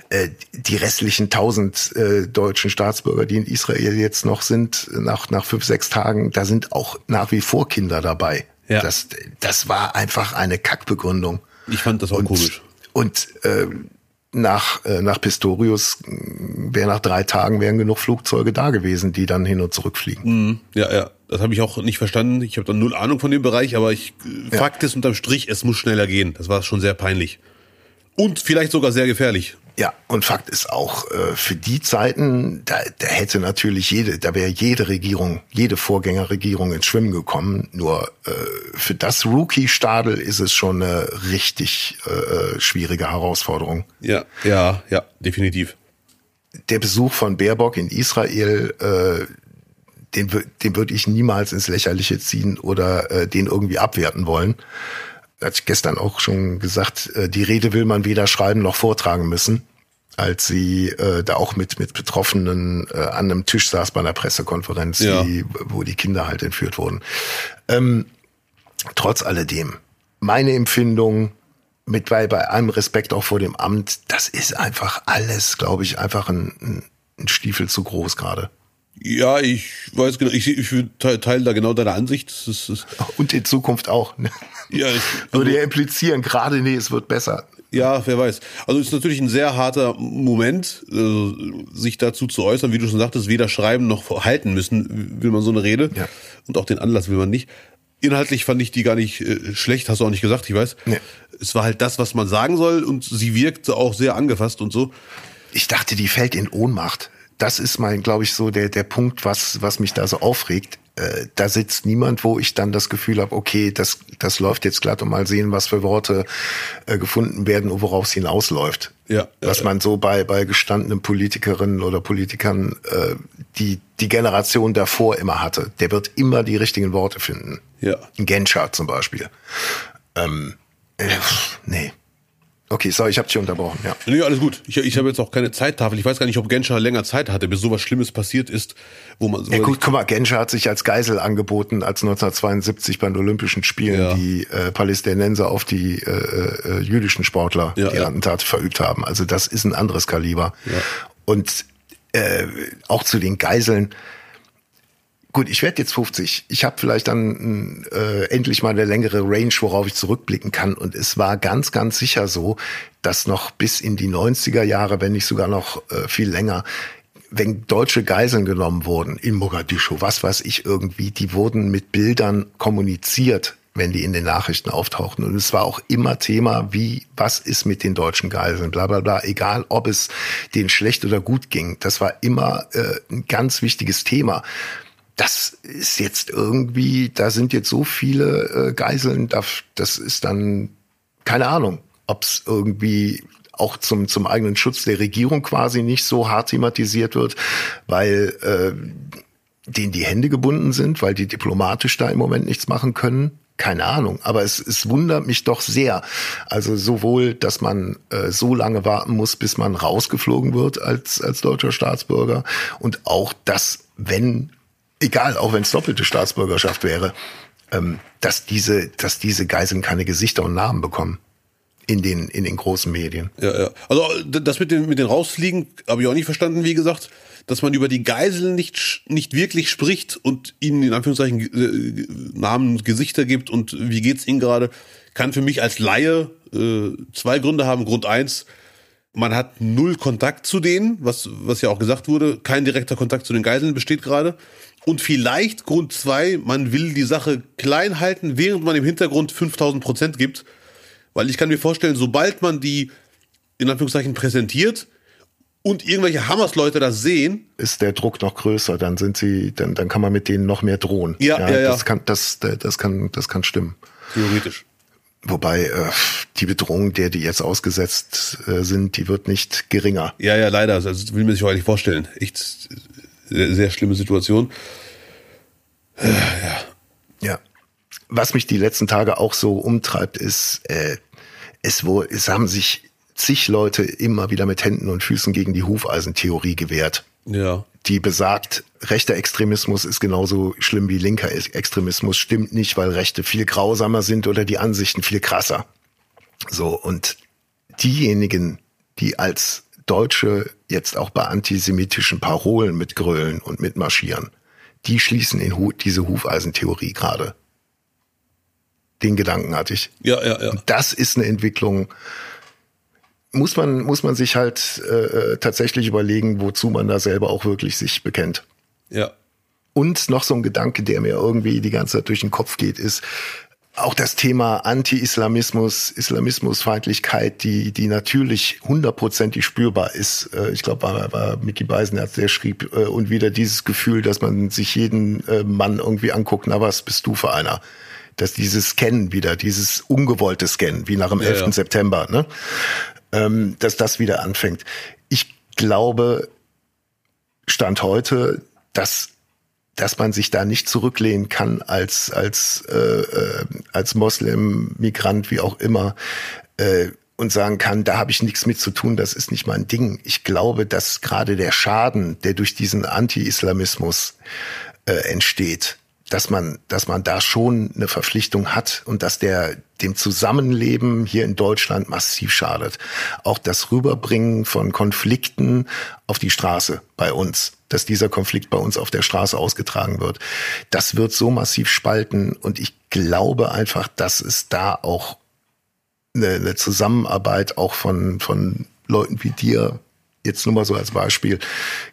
Äh, die restlichen 1000 äh, deutschen Staatsbürger, die in Israel jetzt noch sind, nach, nach fünf, sechs Tagen, da sind auch nach wie vor Kinder dabei. Ja. Das, das war einfach eine Kackbegründung. Ich fand das auch und, komisch. Und äh, nach, äh, nach Pistorius wäre nach drei Tagen wären genug Flugzeuge da gewesen, die dann hin und zurück fliegen. Mhm. Ja, ja. Das habe ich auch nicht verstanden. Ich habe da null Ahnung von dem Bereich, aber ich ja. Fakt ist unterm Strich, es muss schneller gehen. Das war schon sehr peinlich. Und vielleicht sogar sehr gefährlich. Ja, und Fakt ist auch, äh, für die Zeiten, da, da hätte natürlich jede, da wäre jede Regierung, jede Vorgängerregierung ins Schwimmen gekommen. Nur äh, für das Rookie-Stadel ist es schon eine richtig äh, schwierige Herausforderung. Ja, ja, ja, definitiv. Der Besuch von Baerbock in Israel, äh, den, den würde ich niemals ins Lächerliche ziehen oder äh, den irgendwie abwerten wollen hatte ich gestern auch schon gesagt, äh, die Rede will man weder schreiben noch vortragen müssen, als sie äh, da auch mit, mit Betroffenen äh, an einem Tisch saß bei einer Pressekonferenz, ja. die, wo die Kinder halt entführt wurden. Ähm, trotz alledem, meine Empfindung, mit bei, bei allem Respekt auch vor dem Amt, das ist einfach alles, glaube ich, einfach ein, ein Stiefel zu groß gerade. Ja, ich weiß genau, ich, ich teile da genau deine Ansicht. Das ist, das Und in Zukunft auch. Ne? Ja, ich, würde ja implizieren, gerade nee, es wird besser. Ja, wer weiß. Also ist natürlich ein sehr harter Moment, äh, sich dazu zu äußern, wie du schon sagtest, weder schreiben noch halten müssen, will man so eine Rede. Ja. Und auch den Anlass will man nicht. Inhaltlich fand ich die gar nicht äh, schlecht, hast du auch nicht gesagt, ich weiß. Nee. Es war halt das, was man sagen soll und sie wirkte auch sehr angefasst und so. Ich dachte, die fällt in Ohnmacht. Das ist mein, glaube ich, so der, der Punkt, was, was mich da so aufregt. Äh, da sitzt niemand, wo ich dann das Gefühl habe, okay, das, das läuft jetzt glatt und mal sehen, was für Worte äh, gefunden werden und worauf es hinausläuft. Ja, was man so bei, bei gestandenen Politikerinnen oder Politikern, äh, die die Generation davor immer hatte. Der wird immer die richtigen Worte finden. Ja. Ein Genscher zum Beispiel. Ähm, äh, nee. Okay, sorry, ich habe dich unterbrochen. Ja. Nee, alles gut. Ich, ich habe jetzt auch keine Zeittafel. Ich weiß gar nicht, ob Genscher länger Zeit hatte, bis sowas Schlimmes passiert ist, wo man so. Ja gut, guck mal, Genscher hat sich als Geisel angeboten, als 1972 bei den Olympischen Spielen Ja. die äh, Palästinenser auf die äh, äh, jüdischen Sportler Ja, die ja. Attentate verübt haben. Also das ist ein anderes Kaliber. Und äh, auch zu den Geiseln. Gut, ich werde jetzt 50. Ich habe vielleicht dann äh, endlich mal eine längere Range, worauf ich zurückblicken kann. Und es war ganz, ganz sicher so, dass noch bis in die 90er Jahre, wenn nicht sogar noch äh, viel länger, wenn deutsche Geiseln genommen wurden in Mogadischu, was weiß ich irgendwie, die wurden mit Bildern kommuniziert, wenn die in den Nachrichten auftauchten. Und es war auch immer Thema, wie, was ist mit den deutschen Geiseln, bla bla bla, egal ob es denen schlecht oder gut ging. Das war immer äh, ein ganz wichtiges Thema das ist jetzt irgendwie, da sind jetzt so viele äh, Geiseln, da- das ist dann, keine Ahnung, ob es irgendwie auch zum, zum eigenen Schutz der Regierung quasi nicht so hart thematisiert wird, weil äh, denen die Hände gebunden sind, weil die diplomatisch da im Moment nichts machen können. Keine Ahnung, aber es, es wundert mich doch sehr. Also sowohl, dass man äh, so lange warten muss, bis man rausgeflogen wird als, als deutscher Staatsbürger und auch, dass wenn egal, auch wenn es doppelte Staatsbürgerschaft wäre, ähm, dass diese, dass diese Geiseln keine Gesichter und Namen bekommen in den in den großen Medien. Ja, ja. Also das mit den mit den rausfliegen habe ich auch nicht verstanden, wie gesagt, dass man über die Geiseln nicht nicht wirklich spricht und ihnen in Anführungszeichen äh, Namen und Gesichter gibt und wie geht's ihnen gerade, kann für mich als Laie äh, zwei Gründe haben. Grund eins, man hat null Kontakt zu denen, was was ja auch gesagt wurde, kein direkter Kontakt zu den Geiseln besteht gerade. Und vielleicht Grund zwei, man will die Sache klein halten, während man im Hintergrund 5000 Prozent gibt. Weil ich kann mir vorstellen, sobald man die in Anführungszeichen präsentiert und irgendwelche Hammers-Leute das sehen, Ist der Druck noch größer, dann sind sie, dann, dann kann man mit denen noch mehr drohen. Ja, ja, ja. Das kann, das, das kann, das kann stimmen. theoretisch. Wobei äh, die Bedrohung, der die jetzt ausgesetzt äh, sind, die wird nicht geringer. Ja, ja, leider. Also, das will man sich auch nicht vorstellen. Echt sehr, sehr schlimme Situation. Ja. Was mich die letzten Tage auch so umtreibt, ist, äh, es, wo, es haben sich zig Leute immer wieder mit Händen und Füßen gegen die Hufeisentheorie gewehrt. Ja. die besagt, rechter Extremismus ist genauso schlimm wie linker Ex- Extremismus, stimmt nicht, weil Rechte viel grausamer sind oder die Ansichten viel krasser. So, und diejenigen, die als Deutsche jetzt auch bei antisemitischen Parolen mitgrölen und mitmarschieren, die schließen in Hu diese Hufeisentheorie gerade. Den Gedanken hatte ich. Ja, ja, ja. Das ist eine Entwicklung, muss man, muss man sich halt äh, tatsächlich überlegen, wozu man da selber auch wirklich sich bekennt. Ja. Und noch so ein Gedanke, der mir irgendwie die ganze Zeit durch den Kopf geht, ist auch das Thema Anti-Islamismus, Islamismusfeindlichkeit, die, die natürlich hundertprozentig spürbar ist. Äh, Ich glaube, war, war Mickey Beisenherz, der schrieb, äh, und wieder dieses Gefühl, dass man sich jeden äh, Mann irgendwie anguckt, na was bist du für einer? Dass dieses Scannen wieder, dieses ungewollte Scannen, wie nach dem 11. ja. September, ne? ähm, dass das wieder anfängt. Ich glaube, Stand heute, dass dass man sich da nicht zurücklehnen kann als als äh, äh, als Moslem, Migrant, wie auch immer äh, und sagen kann, da habe ich nichts mit zu tun, das ist nicht mein Ding. Ich glaube, dass gerade der Schaden, der durch diesen Anti-Islamismus äh, entsteht, dass man, dass man da schon eine Verpflichtung hat und dass der dem Zusammenleben hier in Deutschland massiv schadet. Auch das Rüberbringen von Konflikten auf die Straße bei uns, dass dieser Konflikt bei uns auf der Straße ausgetragen wird, das wird so massiv spalten und ich glaube einfach, dass es da auch eine, eine Zusammenarbeit auch von, von Leuten wie dir, jetzt nur mal so als Beispiel,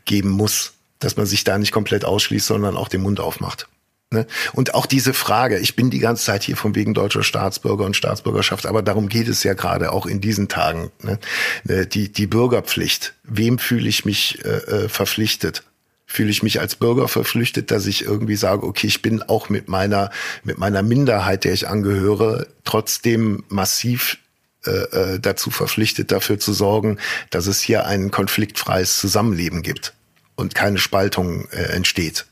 geben muss, dass man sich da nicht komplett ausschließt, sondern auch den Mund aufmacht. Ne? Und auch diese Frage, ich bin die ganze Zeit hier von wegen deutscher Staatsbürger und Staatsbürgerschaft, aber darum geht es ja gerade auch in diesen Tagen. Ne? ne die, die Bürgerpflicht. Wem fühle ich mich äh, äh, verpflichtet? Fühle ich mich als Bürger verpflichtet, dass ich irgendwie sage, okay, ich bin auch mit meiner, mit meiner Minderheit, der ich angehöre, trotzdem massiv äh, äh dazu verpflichtet, dafür zu sorgen, dass es hier ein konfliktfreies Zusammenleben gibt und keine Spaltung äh, entsteht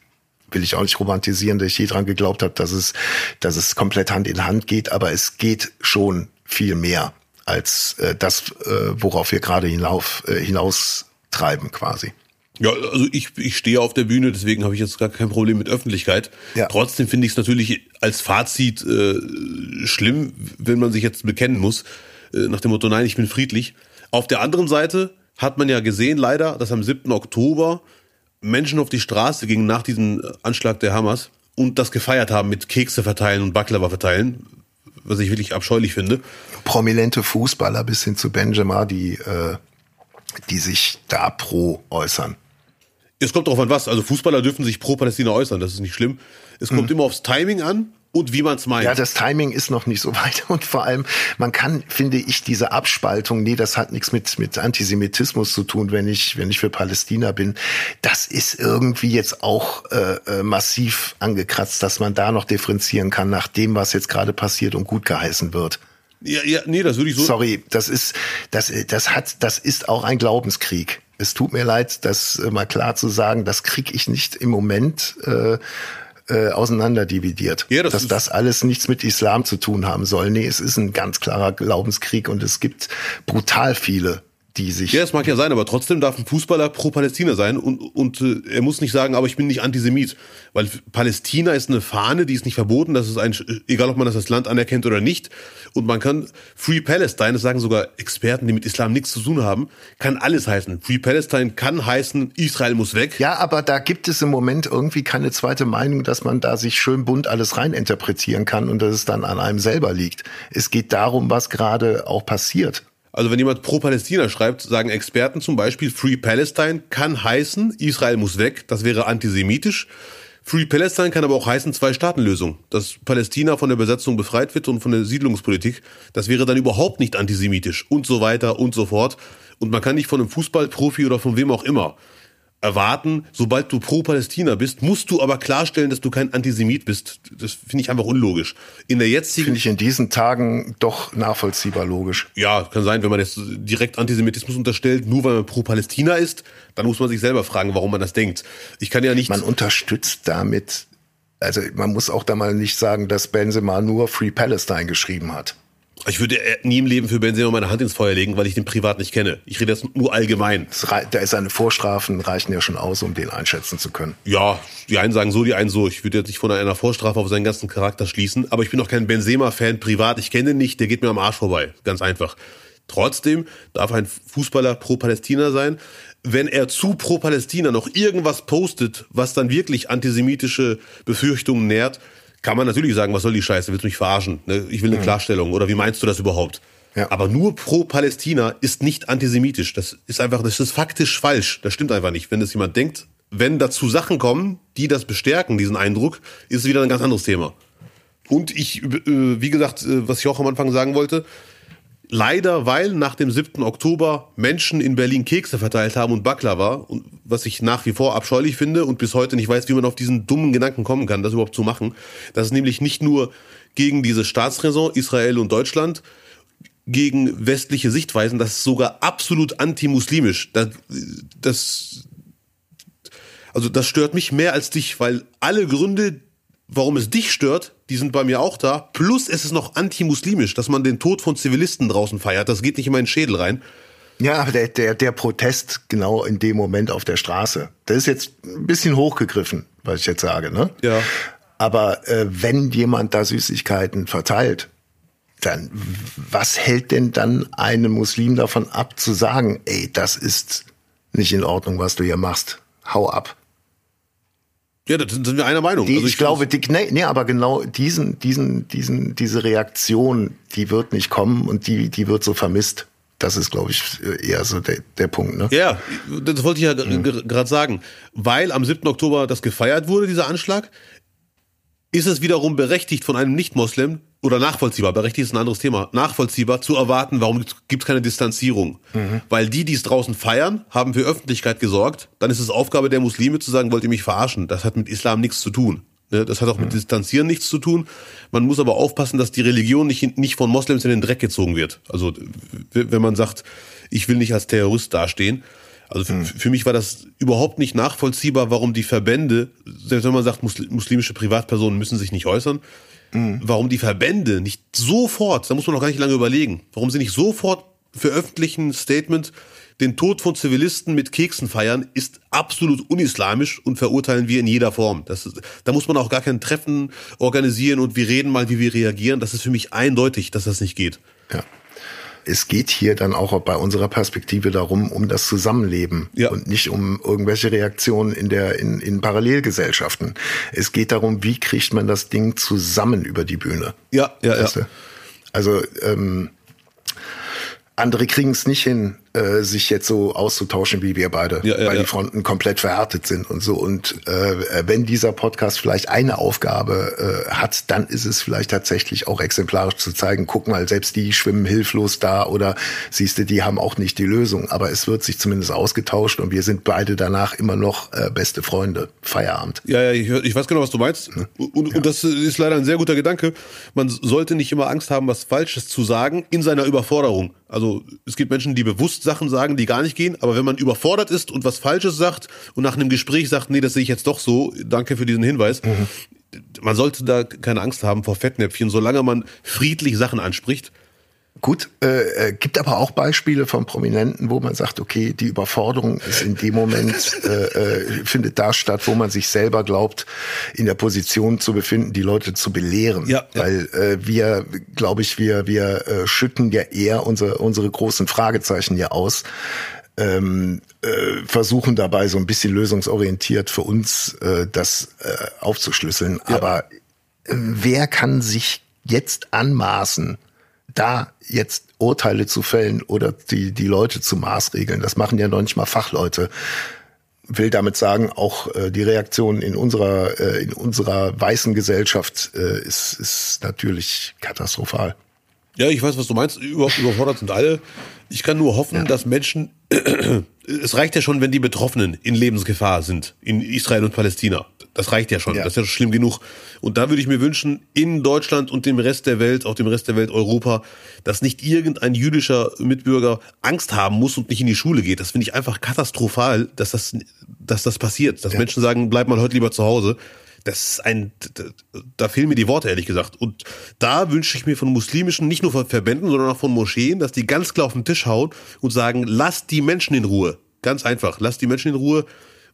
will ich auch nicht romantisieren, dass ich je dran geglaubt habe, dass es, dass es komplett Hand in Hand geht, aber es geht schon viel mehr als äh, das, äh, worauf wir gerade hinauf, äh, hinaus treiben quasi. Ja, also ich, ich stehe auf der Bühne, deswegen habe ich jetzt gar kein Problem mit Öffentlichkeit. Ja. Trotzdem finde ich es natürlich als Fazit äh, schlimm, wenn man sich jetzt bekennen muss, äh, nach dem Motto, nein, ich bin friedlich. Auf der anderen Seite hat man ja gesehen, leider, dass am 7. Oktober Menschen auf die Straße gingen nach diesem Anschlag der Hamas und das gefeiert haben mit Kekse verteilen und Baklava verteilen, was ich wirklich abscheulich finde. Prominente Fußballer bis hin zu Benjamin, die, äh, die sich da pro äußern. Es kommt darauf an was. Also Fußballer dürfen sich pro Palästina äußern, das ist nicht schlimm. Es kommt mhm. immer aufs Timing an und wie man es meint. Ja, das Timing ist noch nicht so weit und vor allem, man kann, finde ich, diese Abspaltung, nee, das hat nichts mit, mit Antisemitismus zu tun, wenn ich, wenn ich für Palästina bin. Das ist irgendwie jetzt auch äh, äh, massiv angekratzt, dass man da noch differenzieren kann nach dem, was jetzt gerade passiert und gut geheißen wird. Ja, ja, nee, das würde ich so. Sorry, das ist, das, das hat, das ist auch ein Glaubenskrieg. Es tut mir leid, das äh, mal klar zu sagen, das krieg ich nicht im Moment äh, äh, auseinanderdividiert. Ja, das dass das alles nichts mit Islam zu tun haben soll. Nee, es ist ein ganz klarer Glaubenskrieg und es gibt brutal viele die sich. Ja, es mag ja sein, aber trotzdem darf ein Fußballer pro Palästina sein und, und äh, er muss nicht sagen, aber ich bin nicht Antisemit. Weil Palästina ist eine Fahne, die ist nicht verboten, das ist ein, egal ob man das als Land anerkennt oder nicht. Und man kann Free Palestine, das sagen sogar Experten, die mit Islam nichts zu tun haben, kann alles heißen. Free Palestine kann heißen, Israel muss weg. Ja, aber da gibt es im Moment irgendwie keine zweite Meinung, dass man da sich schön bunt alles reininterpretieren kann und dass es dann an einem selber liegt. Es geht darum, was gerade auch passiert. Also wenn jemand pro Palästina schreibt, sagen Experten zum Beispiel, Free Palestine kann heißen, Israel muss weg, das wäre antisemitisch. Free Palestine kann aber auch heißen Zwei-Staaten-Lösung. Dass Palästina von der Besetzung befreit wird und von der Siedlungspolitik, das wäre dann überhaupt nicht antisemitisch und so weiter und so fort. Und man kann nicht von einem Fußballprofi oder von wem auch immer erwarten, sobald du pro Palästina bist, musst du aber klarstellen, dass du kein Antisemit bist. Das finde ich einfach unlogisch. In der jetzigen finde ich in diesen Tagen doch nachvollziehbar logisch. Ja, kann sein, wenn man jetzt direkt Antisemitismus unterstellt, nur weil man pro Palästina ist, dann muss man sich selber fragen, warum man das denkt. Ich kann ja nicht Man unterstützt damit also man muss auch da mal nicht sagen, dass Benzema nur Free Palestine geschrieben hat. Ich würde nie im Leben für Benzema meine Hand ins Feuer legen, weil ich den privat nicht kenne. Ich rede jetzt nur allgemein. Da ist seine Vorstrafen reichen ja schon aus, um den einschätzen zu können. Ja, die einen sagen so, die einen so. Ich würde jetzt nicht von einer Vorstrafe auf seinen ganzen Charakter schließen. Aber ich bin auch kein Benzema-Fan privat. Ich kenne ihn nicht. Der geht mir am Arsch vorbei. Ganz einfach. Trotzdem darf ein Fußballer pro Palästina sein. Wenn er zu pro Palästina noch irgendwas postet, was dann wirklich antisemitische Befürchtungen nährt, kann man natürlich sagen, was soll die Scheiße, willst du mich verarschen? Ne? Ich will eine mhm. Klarstellung oder wie meinst du das überhaupt? Ja. Aber nur pro Palästina ist nicht antisemitisch. Das ist einfach, das ist faktisch falsch. Das stimmt einfach nicht. Wenn das jemand denkt, wenn dazu Sachen kommen, die das bestärken, diesen Eindruck, ist es wieder ein ganz anderes Thema. Und ich, äh, wie gesagt, äh, was ich auch am Anfang sagen wollte, Leider, weil nach dem 7. Oktober Menschen in Berlin Kekse verteilt haben und Baklava, und was ich nach wie vor abscheulich finde und bis heute nicht weiß, wie man auf diesen dummen Gedanken kommen kann, das überhaupt zu machen. Das ist nämlich nicht nur gegen diese Staatsräson Israel und Deutschland, gegen westliche Sichtweisen, das ist sogar absolut antimuslimisch. Das, das, also das stört mich mehr als dich, weil alle Gründe, warum es dich stört, die sind bei mir auch da. Plus es ist noch antimuslimisch, dass man den Tod von Zivilisten draußen feiert. Das geht nicht in meinen Schädel rein. Ja, aber der, der, der Protest genau in dem Moment auf der Straße, das ist jetzt ein bisschen hochgegriffen, was ich jetzt sage, ne? Ja. Aber äh, wenn jemand da Süßigkeiten verteilt, dann was hält denn dann einen Muslim davon ab zu sagen, ey, das ist nicht in Ordnung, was du hier machst. Hau ab. Ja, da sind wir einer Meinung. Die, also ich, ich glaube, die, nee, nee, aber genau diesen, diesen, diesen, diese Reaktion, die wird nicht kommen und die, die wird so vermisst. Das ist, glaube ich, eher so der, der Punkt. Ne? Ja, das wollte ich ja mhm. gerade sagen. Weil am 7. Oktober das gefeiert wurde, dieser Anschlag, ist es wiederum berechtigt von einem Nicht-Moslem oder nachvollziehbar, berechtigt ist ein anderes Thema, nachvollziehbar zu erwarten, warum gibt es keine Distanzierung? Mhm. Weil die, die es draußen feiern, haben für Öffentlichkeit gesorgt. Dann ist es Aufgabe der Muslime zu sagen, wollt ihr mich verarschen? Das hat mit Islam nichts zu tun. Ne? Das hat auch mit mhm. Distanzieren nichts zu tun. Man muss aber aufpassen, dass die Religion nicht, nicht von Moslems in den Dreck gezogen wird. Also wenn man sagt, ich will nicht als Terrorist dastehen. Also für, mhm. für mich war das überhaupt nicht nachvollziehbar, warum die Verbände, selbst wenn man sagt, muslimische Privatpersonen müssen sich nicht äußern, mhm. warum die Verbände nicht sofort, da muss man auch gar nicht lange überlegen, warum sie nicht sofort veröffentlichen Statement, den Tod von Zivilisten mit Keksen feiern, ist absolut unislamisch und verurteilen wir in jeder Form. Das ist, da muss man auch gar kein Treffen organisieren und wir reden mal, wie wir reagieren. Das ist für mich eindeutig, dass das nicht geht. Ja es geht hier dann auch bei unserer Perspektive darum, um das Zusammenleben ja. und nicht um irgendwelche Reaktionen in der in, in Parallelgesellschaften. Es geht darum, wie kriegt man das Ding zusammen über die Bühne. Ja, ja, ja. Also ähm, andere kriegen es nicht hin, äh, sich jetzt so auszutauschen wie wir beide, ja, ja, weil ja. die Fronten komplett verhärtet sind und so. Und äh, wenn dieser Podcast vielleicht eine Aufgabe äh, hat, dann ist es vielleicht tatsächlich auch exemplarisch zu zeigen, guck mal, selbst die schwimmen hilflos da oder siehst du, die haben auch nicht die Lösung. Aber es wird sich zumindest ausgetauscht und wir sind beide danach immer noch äh, beste Freunde. Feierabend. Ja, ja, ich, ich weiß genau, was du meinst. Hm? Und, und das ist leider ein sehr guter Gedanke. Man sollte nicht immer Angst haben, was Falsches zu sagen in seiner Überforderung. Also es gibt Menschen, die bewusst Sachen sagen, die gar nicht gehen, aber wenn man überfordert ist und was Falsches sagt und nach einem Gespräch sagt, nee, das sehe ich jetzt doch so, danke für diesen Hinweis. Mhm. Man sollte da keine Angst haben vor Fettnäpfchen, solange man friedlich Sachen anspricht Gut, äh, äh, gibt aber auch Beispiele von Prominenten, wo man sagt, okay, die Überforderung ist in dem Moment, äh, äh, findet da statt, wo man sich selber glaubt, in der Position zu befinden, die Leute zu belehren. Ja, ja. Weil äh, wir, glaube ich, wir, wir äh, schütten ja eher unsere, unsere großen Fragezeichen hier aus. Ähm, äh, versuchen dabei so ein bisschen lösungsorientiert für uns äh, das äh, aufzuschlüsseln. Ja. Aber äh, wer kann sich jetzt anmaßen, da jetzt Urteile zu fällen oder die, die Leute zu maßregeln. Das machen ja noch nicht mal Fachleute. Will damit sagen, auch äh, die Reaktion in unserer, äh, in unserer weißen Gesellschaft äh, ist, ist natürlich katastrophal. Ja, ich weiß, was du meinst. Über, überfordert sind alle. Ich kann nur hoffen, ja. dass Menschen, es reicht ja schon, wenn die Betroffenen in Lebensgefahr sind, in Israel und Palästina. Das reicht ja schon. Ja. Das ist ja schon schlimm genug. Und da würde ich mir wünschen, in Deutschland und dem Rest der Welt, auch dem Rest der Welt Europa, dass nicht irgendein jüdischer Mitbürger Angst haben muss und nicht in die Schule geht. Das finde ich einfach katastrophal, dass das, dass das passiert. Dass ja. Menschen sagen, bleib mal heute lieber zu Hause. Das ist ein, da fehlen mir die Worte, ehrlich gesagt. Und da wünsche ich mir von muslimischen, nicht nur von Verbänden, sondern auch von Moscheen, dass die ganz klar auf den Tisch hauen und sagen, lasst die Menschen in Ruhe. Ganz einfach. Lasst die Menschen in Ruhe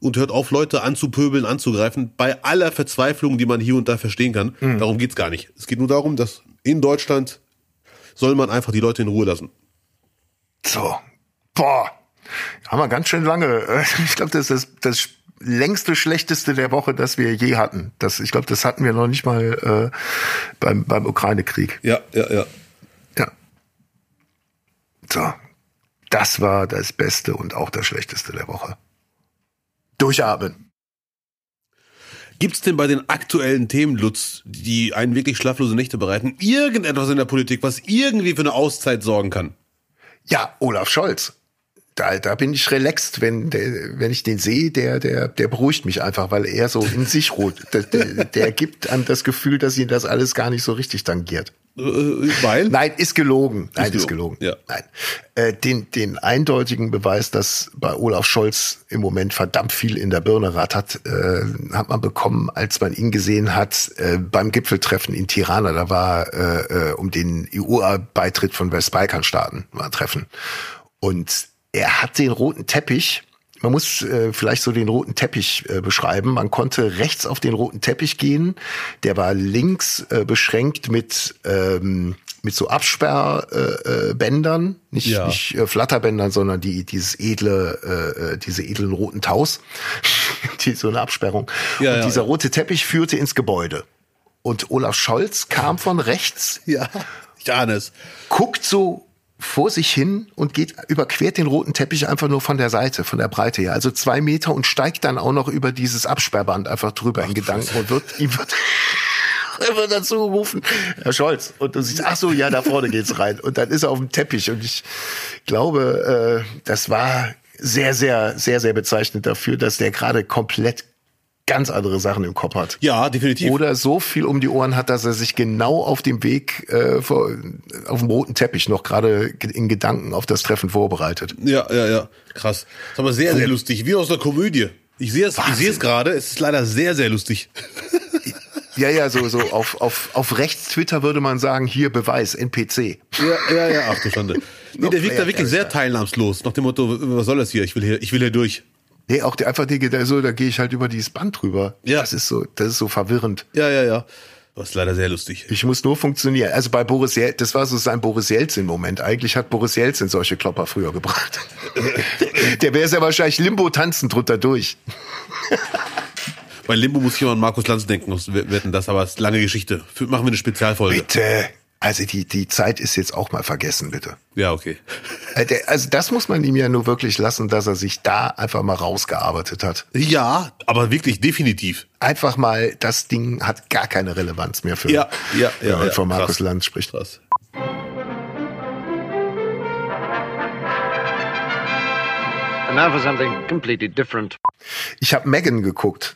und hört auf, Leute anzupöbeln, anzugreifen. Bei aller Verzweiflung, die man hier und da verstehen kann. Mhm. Darum geht's gar nicht. Es geht nur darum, dass in Deutschland soll man einfach die Leute in Ruhe lassen. So. Boah. Haben wir ganz schön lange. Ich glaube, das ist das längste schlechteste der Woche, das wir je hatten. Das, ich glaube, das hatten wir noch nicht mal äh, beim, beim Ukraine-Krieg. Ja, ja, ja. Ja. So. Das war das Beste und auch das Schlechteste der Woche. Durchatmen. Gibt es denn bei den aktuellen Themen, Lutz, die einen wirklich schlaflose Nächte bereiten, irgendetwas in der Politik, was irgendwie für eine Auszeit sorgen kann? Ja, Olaf Scholz da, da bin ich relaxed, wenn, der, wenn ich den sehe, der, der, der beruhigt mich einfach, weil er so in sich ruht. Der, der, der gibt an das Gefühl, dass ihn das alles gar nicht so richtig tangiert. Äh, weil? Nein, ist gelogen. Nein, ist, ist gelogen. Ja. Nein. Äh, den, den eindeutigen Beweis, dass bei Olaf Scholz im Moment verdammt viel in der Birne rattert, äh, hat man bekommen, als man ihn gesehen hat äh, beim Gipfeltreffen in Tirana. Da war äh, äh um den EU-Beitritt von Westbalkanstaaten war Treffen. Und er hat den roten Teppich. Man muss äh, vielleicht so den roten Teppich äh, beschreiben. Man konnte rechts auf den roten Teppich gehen. Der war links äh, beschränkt mit ähm, mit so Absperrbändern, äh, äh, nicht, ja. nicht äh, Flatterbändern, sondern die dieses edle, äh, äh diese edlen roten Taus, die so eine Absperrung. Ja, und ja, dieser rote Teppich führte ins Gebäude. Und Olaf Scholz kam von rechts. Ja, ich ahne es. Guckt so vor sich hin und geht, überquert den roten Teppich einfach nur von der Seite, von der Breite her. Also zwei Meter und steigt dann auch noch über dieses Absperrband einfach drüber Ach, in Gedanken und wird, ihm wird, immer dazu gerufen, Herr Scholz. Und du siehst, ach so, ja, da vorne geht's rein. Und dann ist er auf dem Teppich. Und ich glaube, äh, das war sehr, sehr, sehr, sehr bezeichnend dafür, dass der gerade komplett ganz andere Sachen im Kopf hat. Ja, definitiv. Oder so viel um die Ohren hat, dass er sich genau auf dem Weg äh, vor, auf dem roten Teppich noch gerade in Gedanken auf das Treffen vorbereitet. Ja, ja, ja. Krass. Das ist aber sehr, sehr lustig. Wie aus einer Komödie. Ich sehe es, ich sehe es gerade. Es ist leider sehr, sehr lustig. Ja, ja, so, so auf, auf, auf rechts Twitter würde man sagen, hier Beweis, NPC. Ja, ja, ja. Ach du Schande. Nee, der wirkt da wirklich sehr teilnahmslos. Nach dem Motto, was soll das hier? Ich will hier, ich will hier durch. Nee, auch die, einfach die, da, so, da gehe ich halt über dieses Band drüber. Ja. Das ist so, das ist so verwirrend. Ja, ja, ja. Das ist leider sehr lustig. Ich muss nur funktionieren. Also bei Boris Jelzin, das war so sein Boris Jelzin-Moment. Eigentlich hat Boris Jelzin solche Klopper früher gebracht. Der wäre ja wahrscheinlich Limbo tanzen drunter durch. Bei Limbo muss ich immer an Markus Lanz denken. Wir wetten das, aber ist lange Geschichte. Machen wir eine Spezialfolge. Bitte. Also die, die Zeit ist jetzt auch mal vergessen, bitte. Ja, okay. Äh, Also das muss man ihm ja nur wirklich lassen, dass er sich da einfach mal rausgearbeitet hat. Ja, aber wirklich definitiv. Einfach mal, das Ding hat gar keine Relevanz mehr für, Ja, ja, wenn ja, man ja, von Markus krass. Lanz spricht. Krass. And now for something completely different. Ich habe Megan geguckt,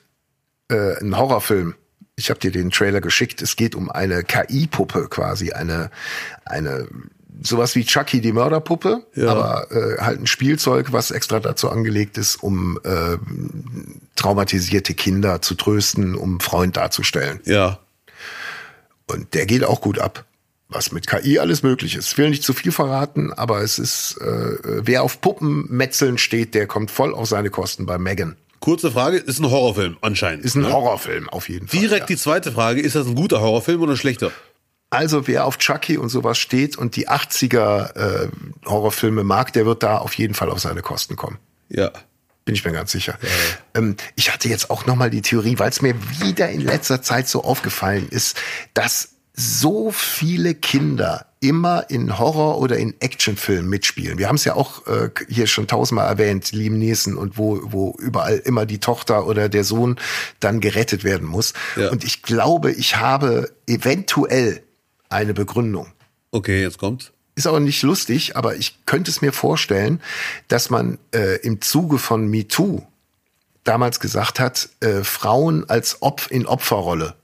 äh, einen Horrorfilm. Ich habe dir den Trailer geschickt. Es geht um eine KI-Puppe quasi, eine eine sowas wie Chucky die Mörderpuppe, Ja. aber äh, halt ein Spielzeug, was extra dazu angelegt ist, um äh, traumatisierte Kinder zu trösten, um Freund darzustellen. Ja. Und der geht auch gut ab. Was mit KI alles möglich ist. Ich will nicht zu viel verraten, aber es ist, äh, wer auf Puppenmetzeln steht, der kommt voll auf seine Kosten bei Megan. Kurze Frage, ist ein Horrorfilm anscheinend. Ist ein ne? Horrorfilm auf jeden Fall. Direkt ja. die zweite Frage, ist das ein guter Horrorfilm oder ein schlechter? Also wer auf Chucky und sowas steht und die 80er äh, Horrorfilme mag, der wird da auf jeden Fall auf seine Kosten kommen. Ja. Bin ich mir ganz sicher. Ähm, ich hatte jetzt auch noch mal die Theorie, weil es mir wieder in letzter Zeit so aufgefallen ist, dass so viele Kinder immer in Horror- oder in Actionfilmen mitspielen. Wir haben es ja auch äh, hier schon tausendmal erwähnt, Liam Neeson, und wo, wo überall immer die Tochter oder der Sohn dann gerettet werden muss. Ja. Und ich glaube, ich habe eventuell eine Begründung. Okay, jetzt kommt's. Ist auch nicht lustig, aber ich könnte es mir vorstellen, dass man äh, im Zuge von MeToo damals gesagt hat, äh, Frauen als Opf in Opferrolle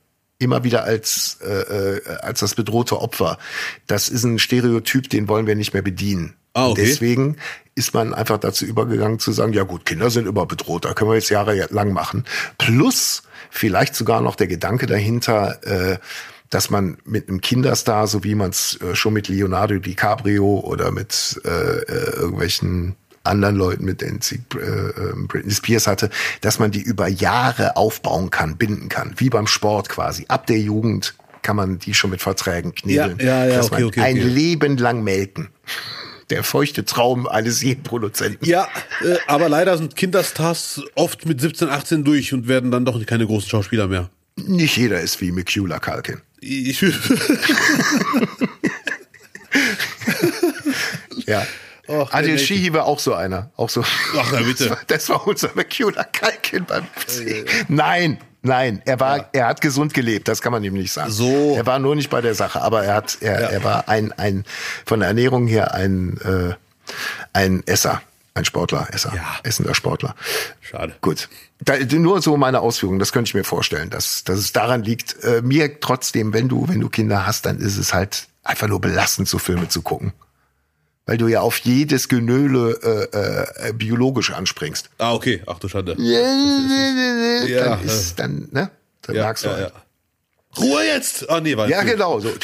immer wieder als äh, äh, als das bedrohte Opfer. Das ist ein Stereotyp, den wollen wir nicht mehr bedienen. Ah, Und okay. Deswegen ist man einfach dazu übergegangen zu sagen, ja gut, Kinder sind immer bedroht, da können wir jetzt jahrelang machen. Plus vielleicht sogar noch der Gedanke dahinter, äh, dass man mit einem Kinderstar, so wie man es äh, schon mit Leonardo DiCaprio oder mit äh, äh, irgendwelchen anderen Leuten, mit denen sie äh, äh, Britney Spears hatte, dass man die über Jahre aufbauen kann, binden kann, wie beim Sport quasi. Ab der Jugend kann man die schon mit Verträgen knebeln. Ja, ja, ja, dass okay, man okay, ein okay. Leben lang melken. Der feuchte Traum eines jeden Produzenten. Ja, äh, aber leider sind Kinderstars oft mit 17, 18 durch und werden dann doch keine großen Schauspieler mehr. Nicht jeder ist wie Mikula Kalkin. Ich, Ja. Och, der Adil Nelke. Shihi war auch so einer. Auch so. Ach, na bitte. Das war, das war unser Mikula Kalkin beim FC. Nein, nein. Er war, er hat gesund gelebt. Das kann man ihm nicht sagen. So. Er war nur nicht bei der Sache. Aber er hat, er, er war ein, ein, von der Ernährung her ein, äh, ein Esser. Ein Sportler, Esser. Ja. Essender Sportler. Schade. Gut. Da, nur so meine Ausführungen, das könnte ich mir vorstellen, dass, dass es daran liegt. Äh, mir trotzdem, wenn du, wenn du Kinder hast, dann ist es halt einfach nur belastend, so Filme zu gucken. Weil du ja auf jedes Genöle äh, äh, biologisch anspringst. Ah, okay. Ach du Schande. Dann Ja, ist dann, ne? Dann Ja, merkst du ja, halt. ja. Ruhe jetzt! Ah, nee, war Ja, gut. genau. So.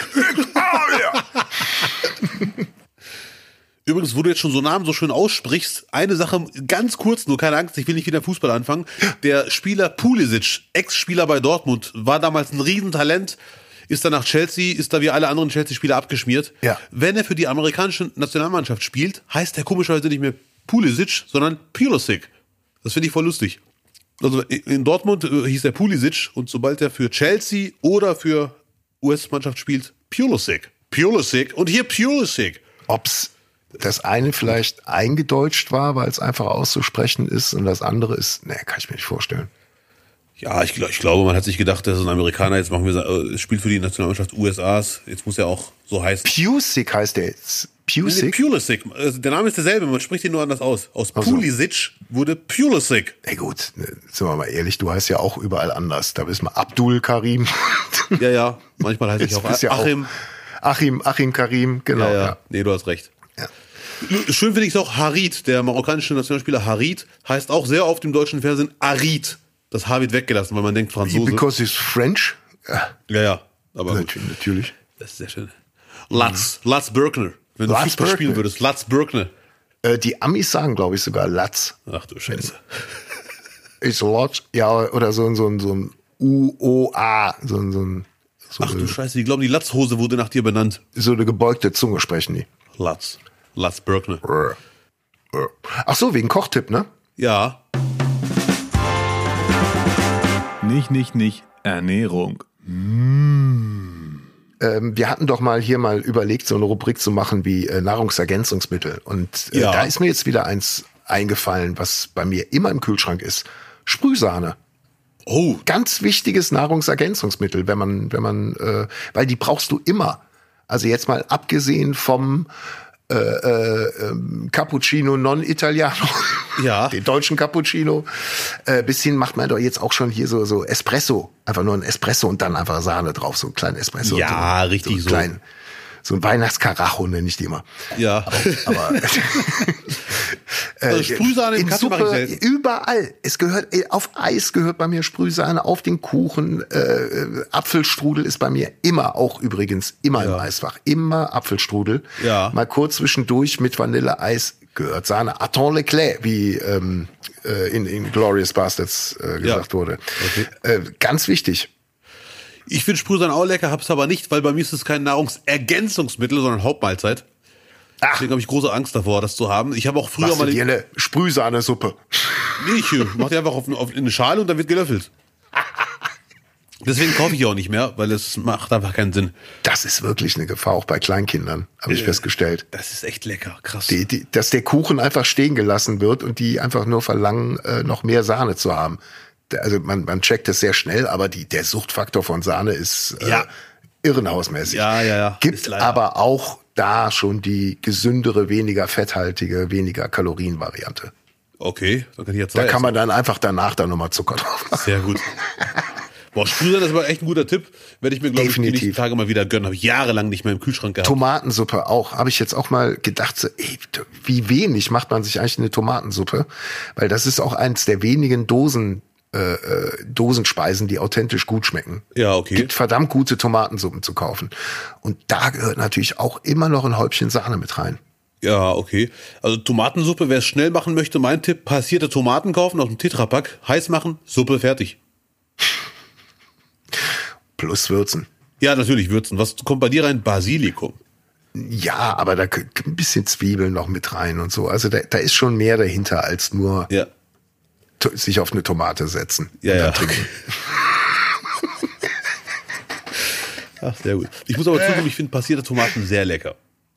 Übrigens, wo du jetzt schon so Namen so schön aussprichst, eine Sache ganz kurz, nur keine Angst, ich will nicht wieder Fußball anfangen. Der Spieler Pulisic, Ex-Spieler bei Dortmund, war damals ein Riesentalent, ist dann nach Chelsea, ist da wie alle anderen Chelsea-Spieler abgeschmiert. Ja. Wenn er für die amerikanische Nationalmannschaft spielt, heißt er komischerweise nicht mehr Pulisic, sondern Pulisic. Das finde ich voll lustig. Also in Dortmund äh, hieß er Pulisic und sobald er für Chelsea oder für US-Mannschaft spielt, Pulisic. Pulisic und hier Pulisic. Ob's das eine vielleicht eingedeutscht war, weil es einfach auszusprechen ist und das andere ist, ne, kann ich mir nicht vorstellen. Ja, ich, ich glaube, man hat sich gedacht, das ist ein Amerikaner, jetzt machen wir, äh, spielt für die Nationalmannschaft USAs, jetzt muss er auch so heißen. Pusik heißt der jetzt. Nee, Pusik? Pulisic. Also, Der Name ist derselbe, man spricht ihn nur anders aus. Aus Pulisic wurde Pulisic. Ey gut, ne, sind wir mal ehrlich, du heißt ja auch überall anders. Da bist du mal Abdul Karim. Ja, ja. Manchmal heiße ich auch ja Achim. Achim, Achim Karim, genau. Ja, ja. Ja. Nee, du hast recht. Ja. Schön finde ich es auch Harit, der marokkanische Nationalspieler Harit, heißt auch sehr oft im deutschen Fernsehen Arid. Das H wird weggelassen, weil man denkt Franzose. Because it's French. Ja, ja, ja. Aber natürlich. natürlich. Das ist sehr schön. Latz, Latz Birkner. Wenn du Latz Fußball spielen Birkner. würdest, Latz Birkner. Äh, die Amis sagen, glaube ich, sogar Latz. Ach du Scheiße. Ist Lodge. Ja, oder so, ein- so, ein- so ein U-O-A. So, ein- so, ein- so, Ach du Scheiße, die glauben, die Latzhose wurde nach dir benannt. so eine gebeugte Zunge sprechen die. Latz. Latz Birkner. Ach so, wegen Kochtipp, ne? Ja. Nicht, nicht, nicht. Ernährung. ähm, wir hatten doch mal hier mal überlegt, so eine Rubrik zu machen wie äh, Nahrungsergänzungsmittel. Und äh, Ja. da ist mir jetzt wieder eins eingefallen, was bei mir immer im Kühlschrank ist. Sprühsahne. Oh, Ganz wichtiges Nahrungsergänzungsmittel, wenn man, wenn man, äh, weil die brauchst du immer. Also jetzt mal abgesehen vom äh, äh, ähm, Cappuccino non Italiano, Ja. den deutschen Cappuccino, äh, bis hin macht man doch jetzt auch schon hier so so Espresso, einfach nur ein Espresso und dann einfach Sahne drauf, so einen kleinen Espresso. Ja, so, richtig so. so. Klein, so ein Weihnachtskaracho nenne ich die immer. ja. Aber Also Sprühsahne in Suppe, überall. Es gehört äh, auf Eis gehört bei mir Sprühsahne, auf den Kuchen, äh, Apfelstrudel ist bei mir immer auch übrigens immer im Eisfach, immer Apfelstrudel. Ja. Mal kurz zwischendurch mit Vanilleeis gehört Sahne. Attends le clé, wie ähm, äh, in, in Glorious Bastards äh, gesagt wurde. Äh, ganz wichtig. Ich finde Sprühsahne auch lecker, hab's aber nicht, weil bei mir ist es kein Nahrungsergänzungsmittel, sondern Hauptmahlzeit. Ach, Deswegen habe ich große Angst davor, das zu haben. Ich habe auch früher machst du mal dir eine Sprühsahnesuppe. Nee, ich mach die einfach auf, auf, in eine Schale und dann wird gelöffelt. Deswegen kaufe ich auch nicht mehr, weil es macht einfach keinen Sinn. Das ist wirklich eine Gefahr, auch bei Kleinkindern, habe ich festgestellt. Das ist echt lecker, krass. die, die, dass der Kuchen einfach stehen gelassen wird und die einfach nur verlangen, äh, noch mehr Sahne zu haben. Also man, man checkt es sehr schnell, aber die, der Suchtfaktor von Sahne ist äh, Ja. Irrenhausmäßig. Ja, ja, ja. Gibt aber auch da schon die gesündere, weniger fetthaltige, weniger Kalorienvariante. Okay, dann kann ich jetzt Da kann man dann einfach danach dann nochmal Zucker drauf machen. Sehr gut. Boah, Sprühsahne ist aber echt ein guter Tipp. Werde ich mir, glaube ich, die nächsten Tage mal wieder gönnen. Habe ich jahrelang nicht mehr im Kühlschrank gehabt. Tomatensuppe auch. Habe ich jetzt auch mal gedacht, so, ey, wie wenig macht man sich eigentlich eine Tomatensuppe? Weil das ist auch eins der wenigen Dosen, äh, äh, Dosenspeisen, die authentisch gut schmecken. Ja, okay. Gibt verdammt gute Tomatensuppen zu kaufen. Und da gehört natürlich auch immer noch ein Häubchen Sahne mit rein. Ja, okay. Also Tomatensuppe, wer es schnell machen möchte, mein Tipp, passierte Tomaten kaufen aus dem Tetrapack, heiß machen, Suppe fertig. Plus Würzen. Ja, natürlich würzen. Was kommt bei dir rein? Basilikum. Ja, aber da ein bisschen Zwiebeln noch mit rein und so. Also da, da ist schon mehr dahinter als nur Ja. Sich auf eine Tomate setzen. Ja, und ja. trinken. Ach, sehr gut. Ich muss aber zugeben, ich finde passierte Tomaten sehr lecker.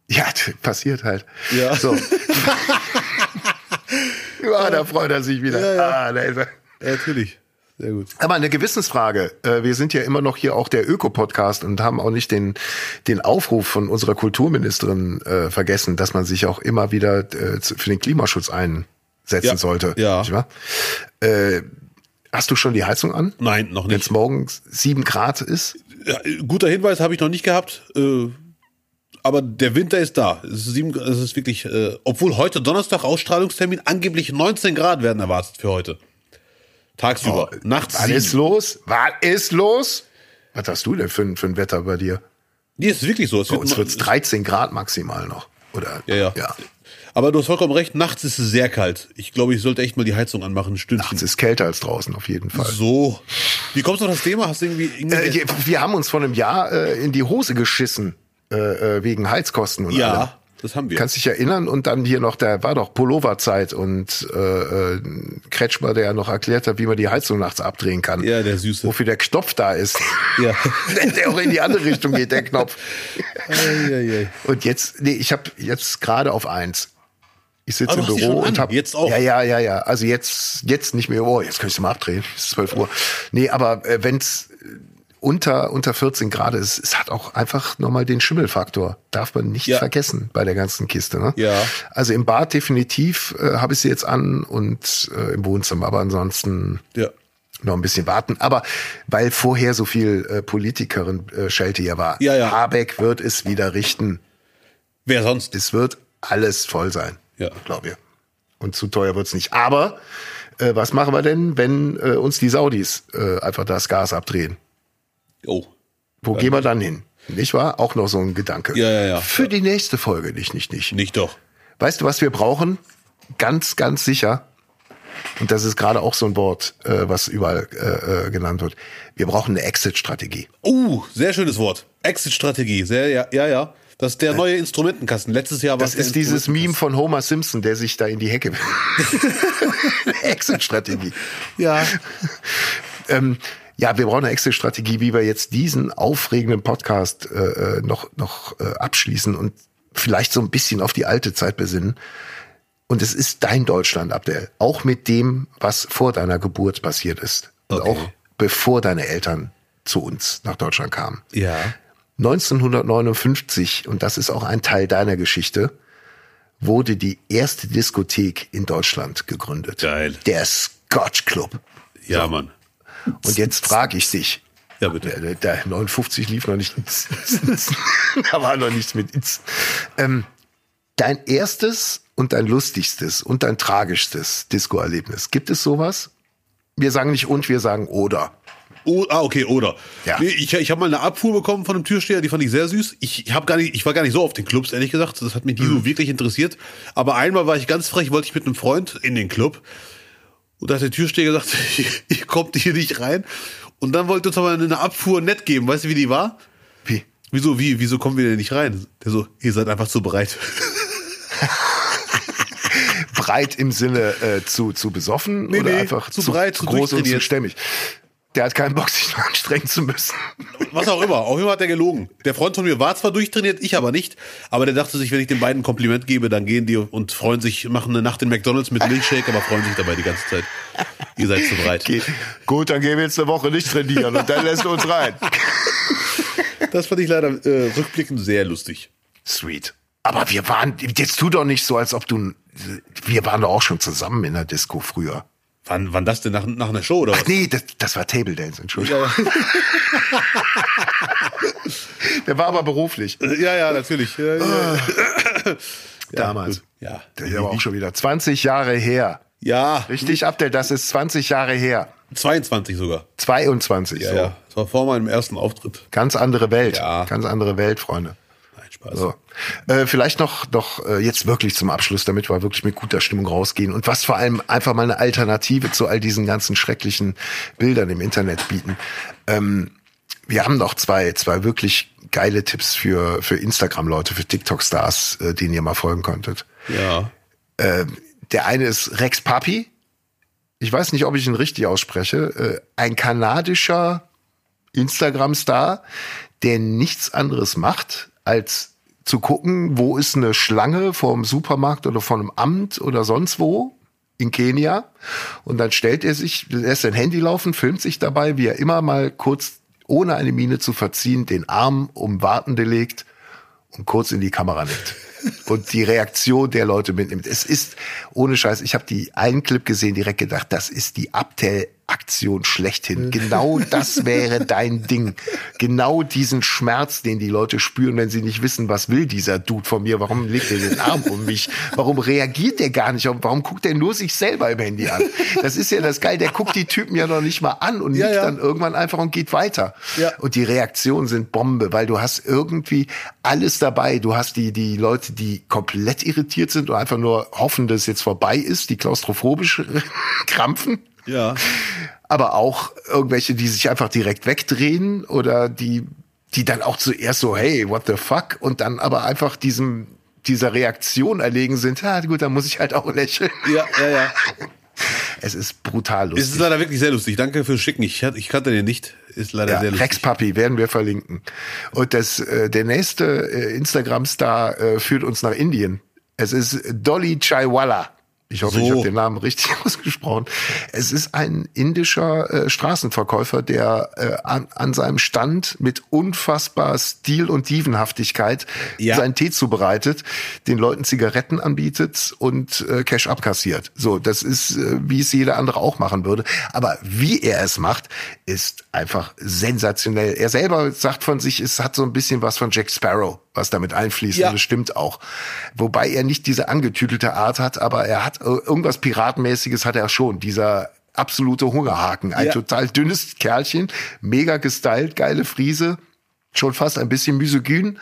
Ja, passiert halt. Ja. So. ja, da freut er sich wieder. Ah, da ist er. Ja, natürlich. Sehr gut. Aber eine Gewissensfrage. Äh, Wir sind ja immer noch hier auch der Öko-Podcast und haben auch nicht den, den Aufruf von unserer Kulturministerin äh, vergessen, dass man sich auch immer wieder äh, für den Klimaschutz einsetzen Ja. sollte. Ja. Nicht wahr? Äh, hast du schon die Heizung an? Nein, noch Wenn nicht. es morgens sieben Grad ist? Ja, guter Hinweis habe ich noch nicht gehabt. Äh, aber der Winter ist da. Es ist, sieben, es ist wirklich, äh, obwohl heute Donnerstag Ausstrahlungstermin angeblich 19 Grad werden erwartet für heute. Tagsüber. Nachts Was sieben. ist los? Was ist los? Was hast du denn für, ein- für ein Wetter bei dir? Nee, es ist wirklich so. Es Bei wird uns ma- wird's 13 Grad maximal noch. Oder? ja, ja, ja. Aber du hast vollkommen recht, nachts ist es sehr kalt. Ich glaube, ich sollte echt mal die Heizung anmachen, ein Stündchen. Es ist kälter als draußen auf jeden Fall. So. Wie kommst du auf das Thema? Hast du irgendwie, irgendwie Äh, wir haben uns vor einem Jahr äh, in die Hose geschissen äh, äh, wegen Heizkosten und allem. Ja, das haben wir. Kannst dich erinnern und dann hier noch, da war doch Pulloverzeit und äh, äh, Kretschmer, der noch erklärt hat, wie man die Heizung nachts abdrehen kann. Ja, der Süße. Wofür der Knopf da ist. Ja. der auch in die andere Richtung geht, der Knopf. Eieiei. Und jetzt, nee, ich habe jetzt gerade auf eins. Ich sitze du im Büro und habe jetzt auch? Ja, ja, ja, ja. Also jetzt, jetzt nicht mehr. Oh, jetzt kann ich mal abdrehen. Es ist 12 Uhr. Nee, aber äh, wenn's unter unter 14 Grad ist, es hat auch einfach nochmal den Schimmelfaktor. Darf man nicht Ja. vergessen bei der ganzen Kiste. Ne? Ja. Also im Bad definitiv äh, habe ich sie jetzt an und äh, im Wohnzimmer. Aber ansonsten Ja. noch ein bisschen warten. Aber weil vorher so viel äh, Politikerin äh, Schelte hier war, Ja, ja. Habeck wird es wieder richten. Wer sonst? Es wird alles voll sein. Ja. Glaube ich. Und zu teuer wird's nicht. Aber äh, was machen wir denn, wenn äh, uns die Saudis äh, einfach das Gas abdrehen? Oh. Wo gehen wir dann hin? Nicht wahr? Auch noch so ein Gedanke. Ja, ja, ja. Für die nächste Folge nicht, nicht, nicht. Nicht doch. Weißt du, was wir brauchen? Ganz, ganz sicher. Und das ist gerade auch so ein Wort, äh, was überall äh, äh, genannt wird. Wir brauchen eine Exit-Strategie. Uh, sehr schönes Wort. Exit-Strategie. Sehr, ja, ja, ja. Das ist der neue Instrumentenkasten. Letztes Jahr war Das ist dieses Meme von Homer Simpson, der sich da in die Hecke. Exit-Strategie. Ja. Ähm, ja, wir brauchen eine Exit-Strategie, wie wir jetzt diesen aufregenden Podcast äh, äh, noch, noch äh, abschließen und vielleicht so ein bisschen auf die alte Zeit besinnen. Und es ist dein Deutschland, Abdel. Auch mit dem, was vor deiner Geburt passiert ist. Und Okay. auch bevor deine Eltern zu uns nach Deutschland kamen. Ja. 1959, und das ist auch ein Teil deiner Geschichte, wurde die erste Diskothek in Deutschland gegründet. Geil. Der Scotch Club. Ja, Mann. Und jetzt frage ich dich. Ja, bitte. Der, der 59 lief noch nicht. ins- da war noch nichts mit. Ähm, dein erstes und dein lustigstes und dein tragischstes Disco-Erlebnis. Gibt es sowas? Wir sagen nicht und, wir sagen oder. Oh, ah, okay, oder. Ja. Nee, ich ich habe mal eine Abfuhr bekommen von einem Türsteher, die fand ich sehr süß. Ich, hab gar nicht, ich war gar nicht so auf den Clubs, ehrlich gesagt. Das hat mich nie Mhm. so wirklich interessiert. Aber einmal war ich ganz frech, wollte ich mit einem Freund in den Club. Und da hat der Türsteher gesagt, ihr kommt hier nicht rein. Und dann wollte uns aber eine Abfuhr nett geben. Weißt du, wie die war? Wie? Wieso, wie, wieso kommen wir denn nicht rein? Der so, ihr seid einfach zu bereit. Breit im Sinne äh, zu, zu besoffen Nee, oder nee, einfach zu breit, zu groß und zu stämmig. Der hat keinen Bock, sich noch anstrengen zu müssen. Was auch immer. Auf jeden Fall hat er gelogen. Der Freund von mir war zwar durchtrainiert, ich aber nicht. Aber der dachte sich, wenn ich den beiden ein Kompliment gebe, dann gehen die und freuen sich, machen eine Nacht in McDonalds mit Milchshake, aber freuen sich dabei die ganze Zeit. Ihr seid zu bereit. Geht. Gut, dann gehen wir jetzt eine Woche nicht trainieren und dann lässt du uns rein. Das fand ich leider äh, rückblickend sehr lustig. Sweet. Aber wir waren, jetzt tu doch nicht so, als ob du, wir waren doch auch schon zusammen in der Disco früher. Wann, wann das denn nach, nach einer Show oder was? Ach nee, das, das war Table Dance, Entschuldigung. Der war aber beruflich. Ja, ja, natürlich. Ja, ja. Damals. gut. Ja. Der ist aber auch schon wieder 20 Jahre her. Ja, Richtig, Abdel, das ist 20 Jahre her. 22 sogar. 22, Ja, so. ja. Das war vor meinem ersten Auftritt. Ganz andere Welt. Ja. Ganz andere Welt, Freunde. Spaß. So. Äh, vielleicht noch, noch äh, jetzt wirklich zum Abschluss, damit wir wirklich mit guter Stimmung rausgehen und was vor allem einfach mal eine Alternative zu all diesen ganzen schrecklichen Bildern im Internet bieten. Ähm, wir haben noch zwei, zwei wirklich geile Tipps für, für Instagram-Leute, für TikTok-Stars, äh, denen ihr mal folgen konntet. Ja. Der eine ist Rex Papi. Ich weiß nicht, ob ich ihn richtig ausspreche. Äh, ein kanadischer Instagram-Star, der nichts anderes macht, als zu gucken, wo ist eine Schlange vorm Supermarkt oder vor einem Amt oder sonst wo in Kenia. Und dann stellt er sich, lässt sein Handy laufen, filmt sich dabei, wie er immer mal kurz, ohne eine Miene zu verziehen, den Arm um Wartende legt und kurz in die Kamera nimmt. Und die Reaktion der Leute mitnimmt. Es ist, ohne Scheiß, ich habe die einen Clip gesehen, direkt gedacht, das ist die Abtell-Aktion schlechthin. Genau das wäre dein Ding. Genau diesen Schmerz, den die Leute spüren, wenn sie nicht wissen, was will dieser Dude von mir, warum legt er den Arm um mich, warum reagiert der gar nicht, warum guckt er nur sich selber im Handy an. Das ist ja das Geil, der guckt die Typen ja noch nicht mal an und Ja, nickt ja. dann irgendwann einfach und geht weiter. Ja. Und die Reaktionen sind Bombe, weil du hast irgendwie alles dabei. Du hast die, die Leute, die komplett irritiert sind und einfach nur hoffen, dass es jetzt vorbei ist, die klaustrophobisch krampfen. Ja. Aber auch irgendwelche, die sich einfach direkt wegdrehen oder die, die dann auch zuerst so, hey, what the fuck? Und dann aber einfach diesem, dieser Reaktion erlegen sind, ja gut, dann muss ich halt auch lächeln. Ja, ja, ja. Es ist brutal Es lustig. ist leider wirklich sehr lustig. Danke fürs Schicken. Ich, ich kannte den nicht. Ist leider Ja, sehr lustig. Rex Papi werden wir verlinken. Und das, äh, der nächste äh, Instagram-Star äh, führt uns nach Indien. Es ist Dolly Chaiwala. Ich hoffe, So. ich habe den Namen richtig ausgesprochen. Es ist ein indischer äh, Straßenverkäufer, der äh, an, an seinem Stand mit unfassbar Stil und Dievenhaftigkeit Ja. seinen Tee zubereitet, den Leuten Zigaretten anbietet und äh, Cash abkassiert. So, das ist, äh, wie es jeder andere auch machen würde. Aber wie er es macht, ist einfach sensationell. Er selber sagt von sich, es hat so ein bisschen was von Jack Sparrow, was damit einfließt. Ja. Und das stimmt auch. Wobei er nicht diese angetütelte Art hat, aber er hat äh, irgendwas Piratenmäßiges hat er schon. Dieser absolute Hungerhaken. Ein Ja. total dünnes Kerlchen, mega gestylt, geile Friese. Schon fast ein bisschen misogyn.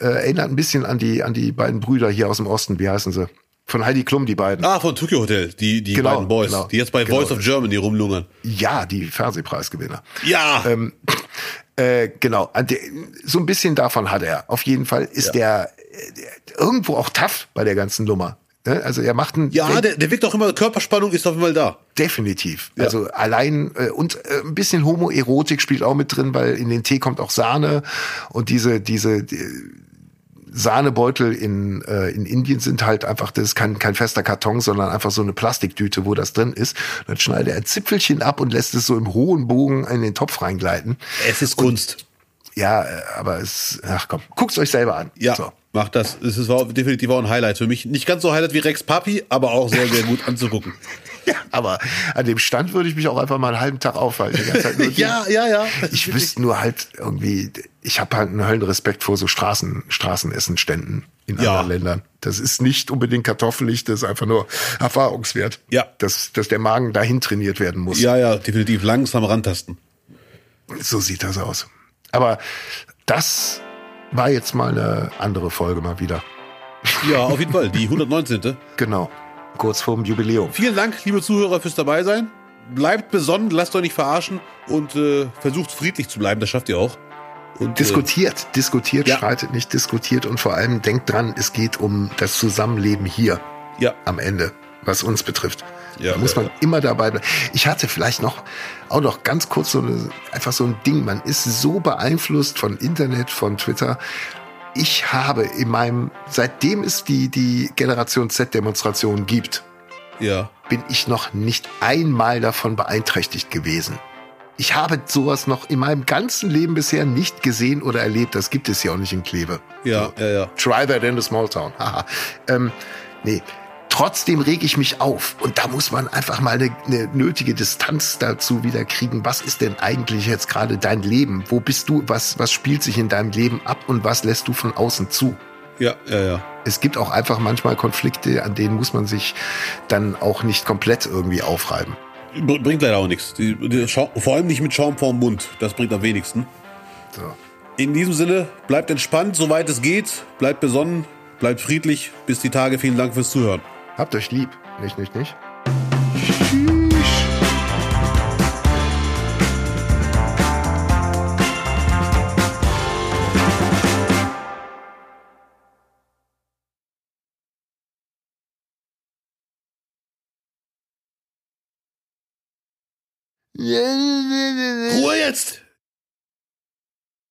Äh, erinnert ein bisschen an die, an die beiden Brüder hier aus dem Osten. Wie heißen sie? Von Heidi Klum, die beiden. Ah, von Tokyo Hotel, die, die Genau, beiden Boys, genau. die jetzt bei Genau. Voice of Germany rumlungern. Ja, die Fernsehpreisgewinner. Ja, Ähm, äh, genau, der- so ein bisschen davon hat er. Auf jeden Fall ist der, äh, der irgendwo auch tough bei der ganzen Nummer. Ne? Also er macht einen ja, der, der wirkt auch immer, Körperspannung ist auf jeden Fall da. definitiv. Also allein äh, und äh, ein bisschen Homoerotik spielt auch mit drin, weil in den Tee kommt auch Sahne und diese diese die, Sahnebeutel in, äh, in Indien sind halt einfach, das ist kein, kein fester Karton, sondern einfach so eine Plastiktüte, wo das drin ist. Dann schneidet er ein Zipfelchen ab und lässt es so im hohen Bogen in den Topf reingleiten. Es ist Kunst. Ja, äh, aber es, ach komm, guckt's euch selber an. Ja, So. macht das. Es ist war definitiv auch ein Highlight für mich. Nicht ganz so Highlight wie Rex Papi, aber auch sehr, sehr gut anzugucken. Ja, aber an dem Stand würde ich mich auch einfach mal einen halben Tag aufhalten. Die ganze Zeit nur ja, ja, ja. Ich wüsste nur halt irgendwie, ich habe halt einen Höllenrespekt vor so Straßen, Straßenessenständen in Ja. anderen Ländern. Das ist nicht unbedingt kartoffelig, das ist einfach nur Erfahrungswert. Ja. Dass, dass der Magen dahin trainiert werden muss. Ja, ja, definitiv langsam rantasten. So sieht das aus. Aber das war jetzt mal eine andere Folge mal wieder. Ja, auf jeden Fall. Die 119. Genau. Kurz vorm Jubiläum. Vielen Dank, liebe Zuhörer, fürs dabei sein. Bleibt besonnen, lasst euch nicht verarschen und äh, versucht friedlich zu bleiben. Das schafft ihr auch. Und, äh, Diskutiert, diskutiert, Ja. streitet nicht, diskutiert und vor allem denkt dran, es geht um das Zusammenleben hier. ja, am Ende, was uns betrifft. Ja, da muss man ja. immer dabei bleiben. Ich hatte vielleicht noch, auch noch ganz kurz so eine, einfach so ein Ding. Man ist so beeinflusst von Internet, von Twitter. Ich habe in meinem, seitdem es die, die Generation Z-Demonstration gibt, ja. bin ich noch nicht einmal davon beeinträchtigt gewesen. Ich habe sowas noch in meinem ganzen Leben bisher nicht gesehen oder erlebt. Das gibt es ja auch nicht in Kleve. Ja, ja, ja. Try that in a small town. Haha. ähm, nee. Trotzdem reg ich mich auf. Und da muss man einfach mal eine, eine nötige Distanz dazu wieder kriegen. Was ist denn eigentlich jetzt gerade dein Leben? Wo bist du? Was, was spielt sich in deinem Leben ab und was lässt du von außen zu? Ja, ja, ja. Es gibt auch einfach manchmal Konflikte, an denen muss man sich dann auch nicht komplett irgendwie aufreiben. Br- Bringt leider auch nichts. Die, die, vor allem nicht mit Schaum vorm Mund. Das bringt am wenigsten. So. In diesem Sinne, bleibt entspannt, soweit es geht. Bleibt besonnen, bleibt friedlich. Bis die Tage. Vielen Dank fürs Zuhören. Habt euch lieb. Nicht, nicht, nicht.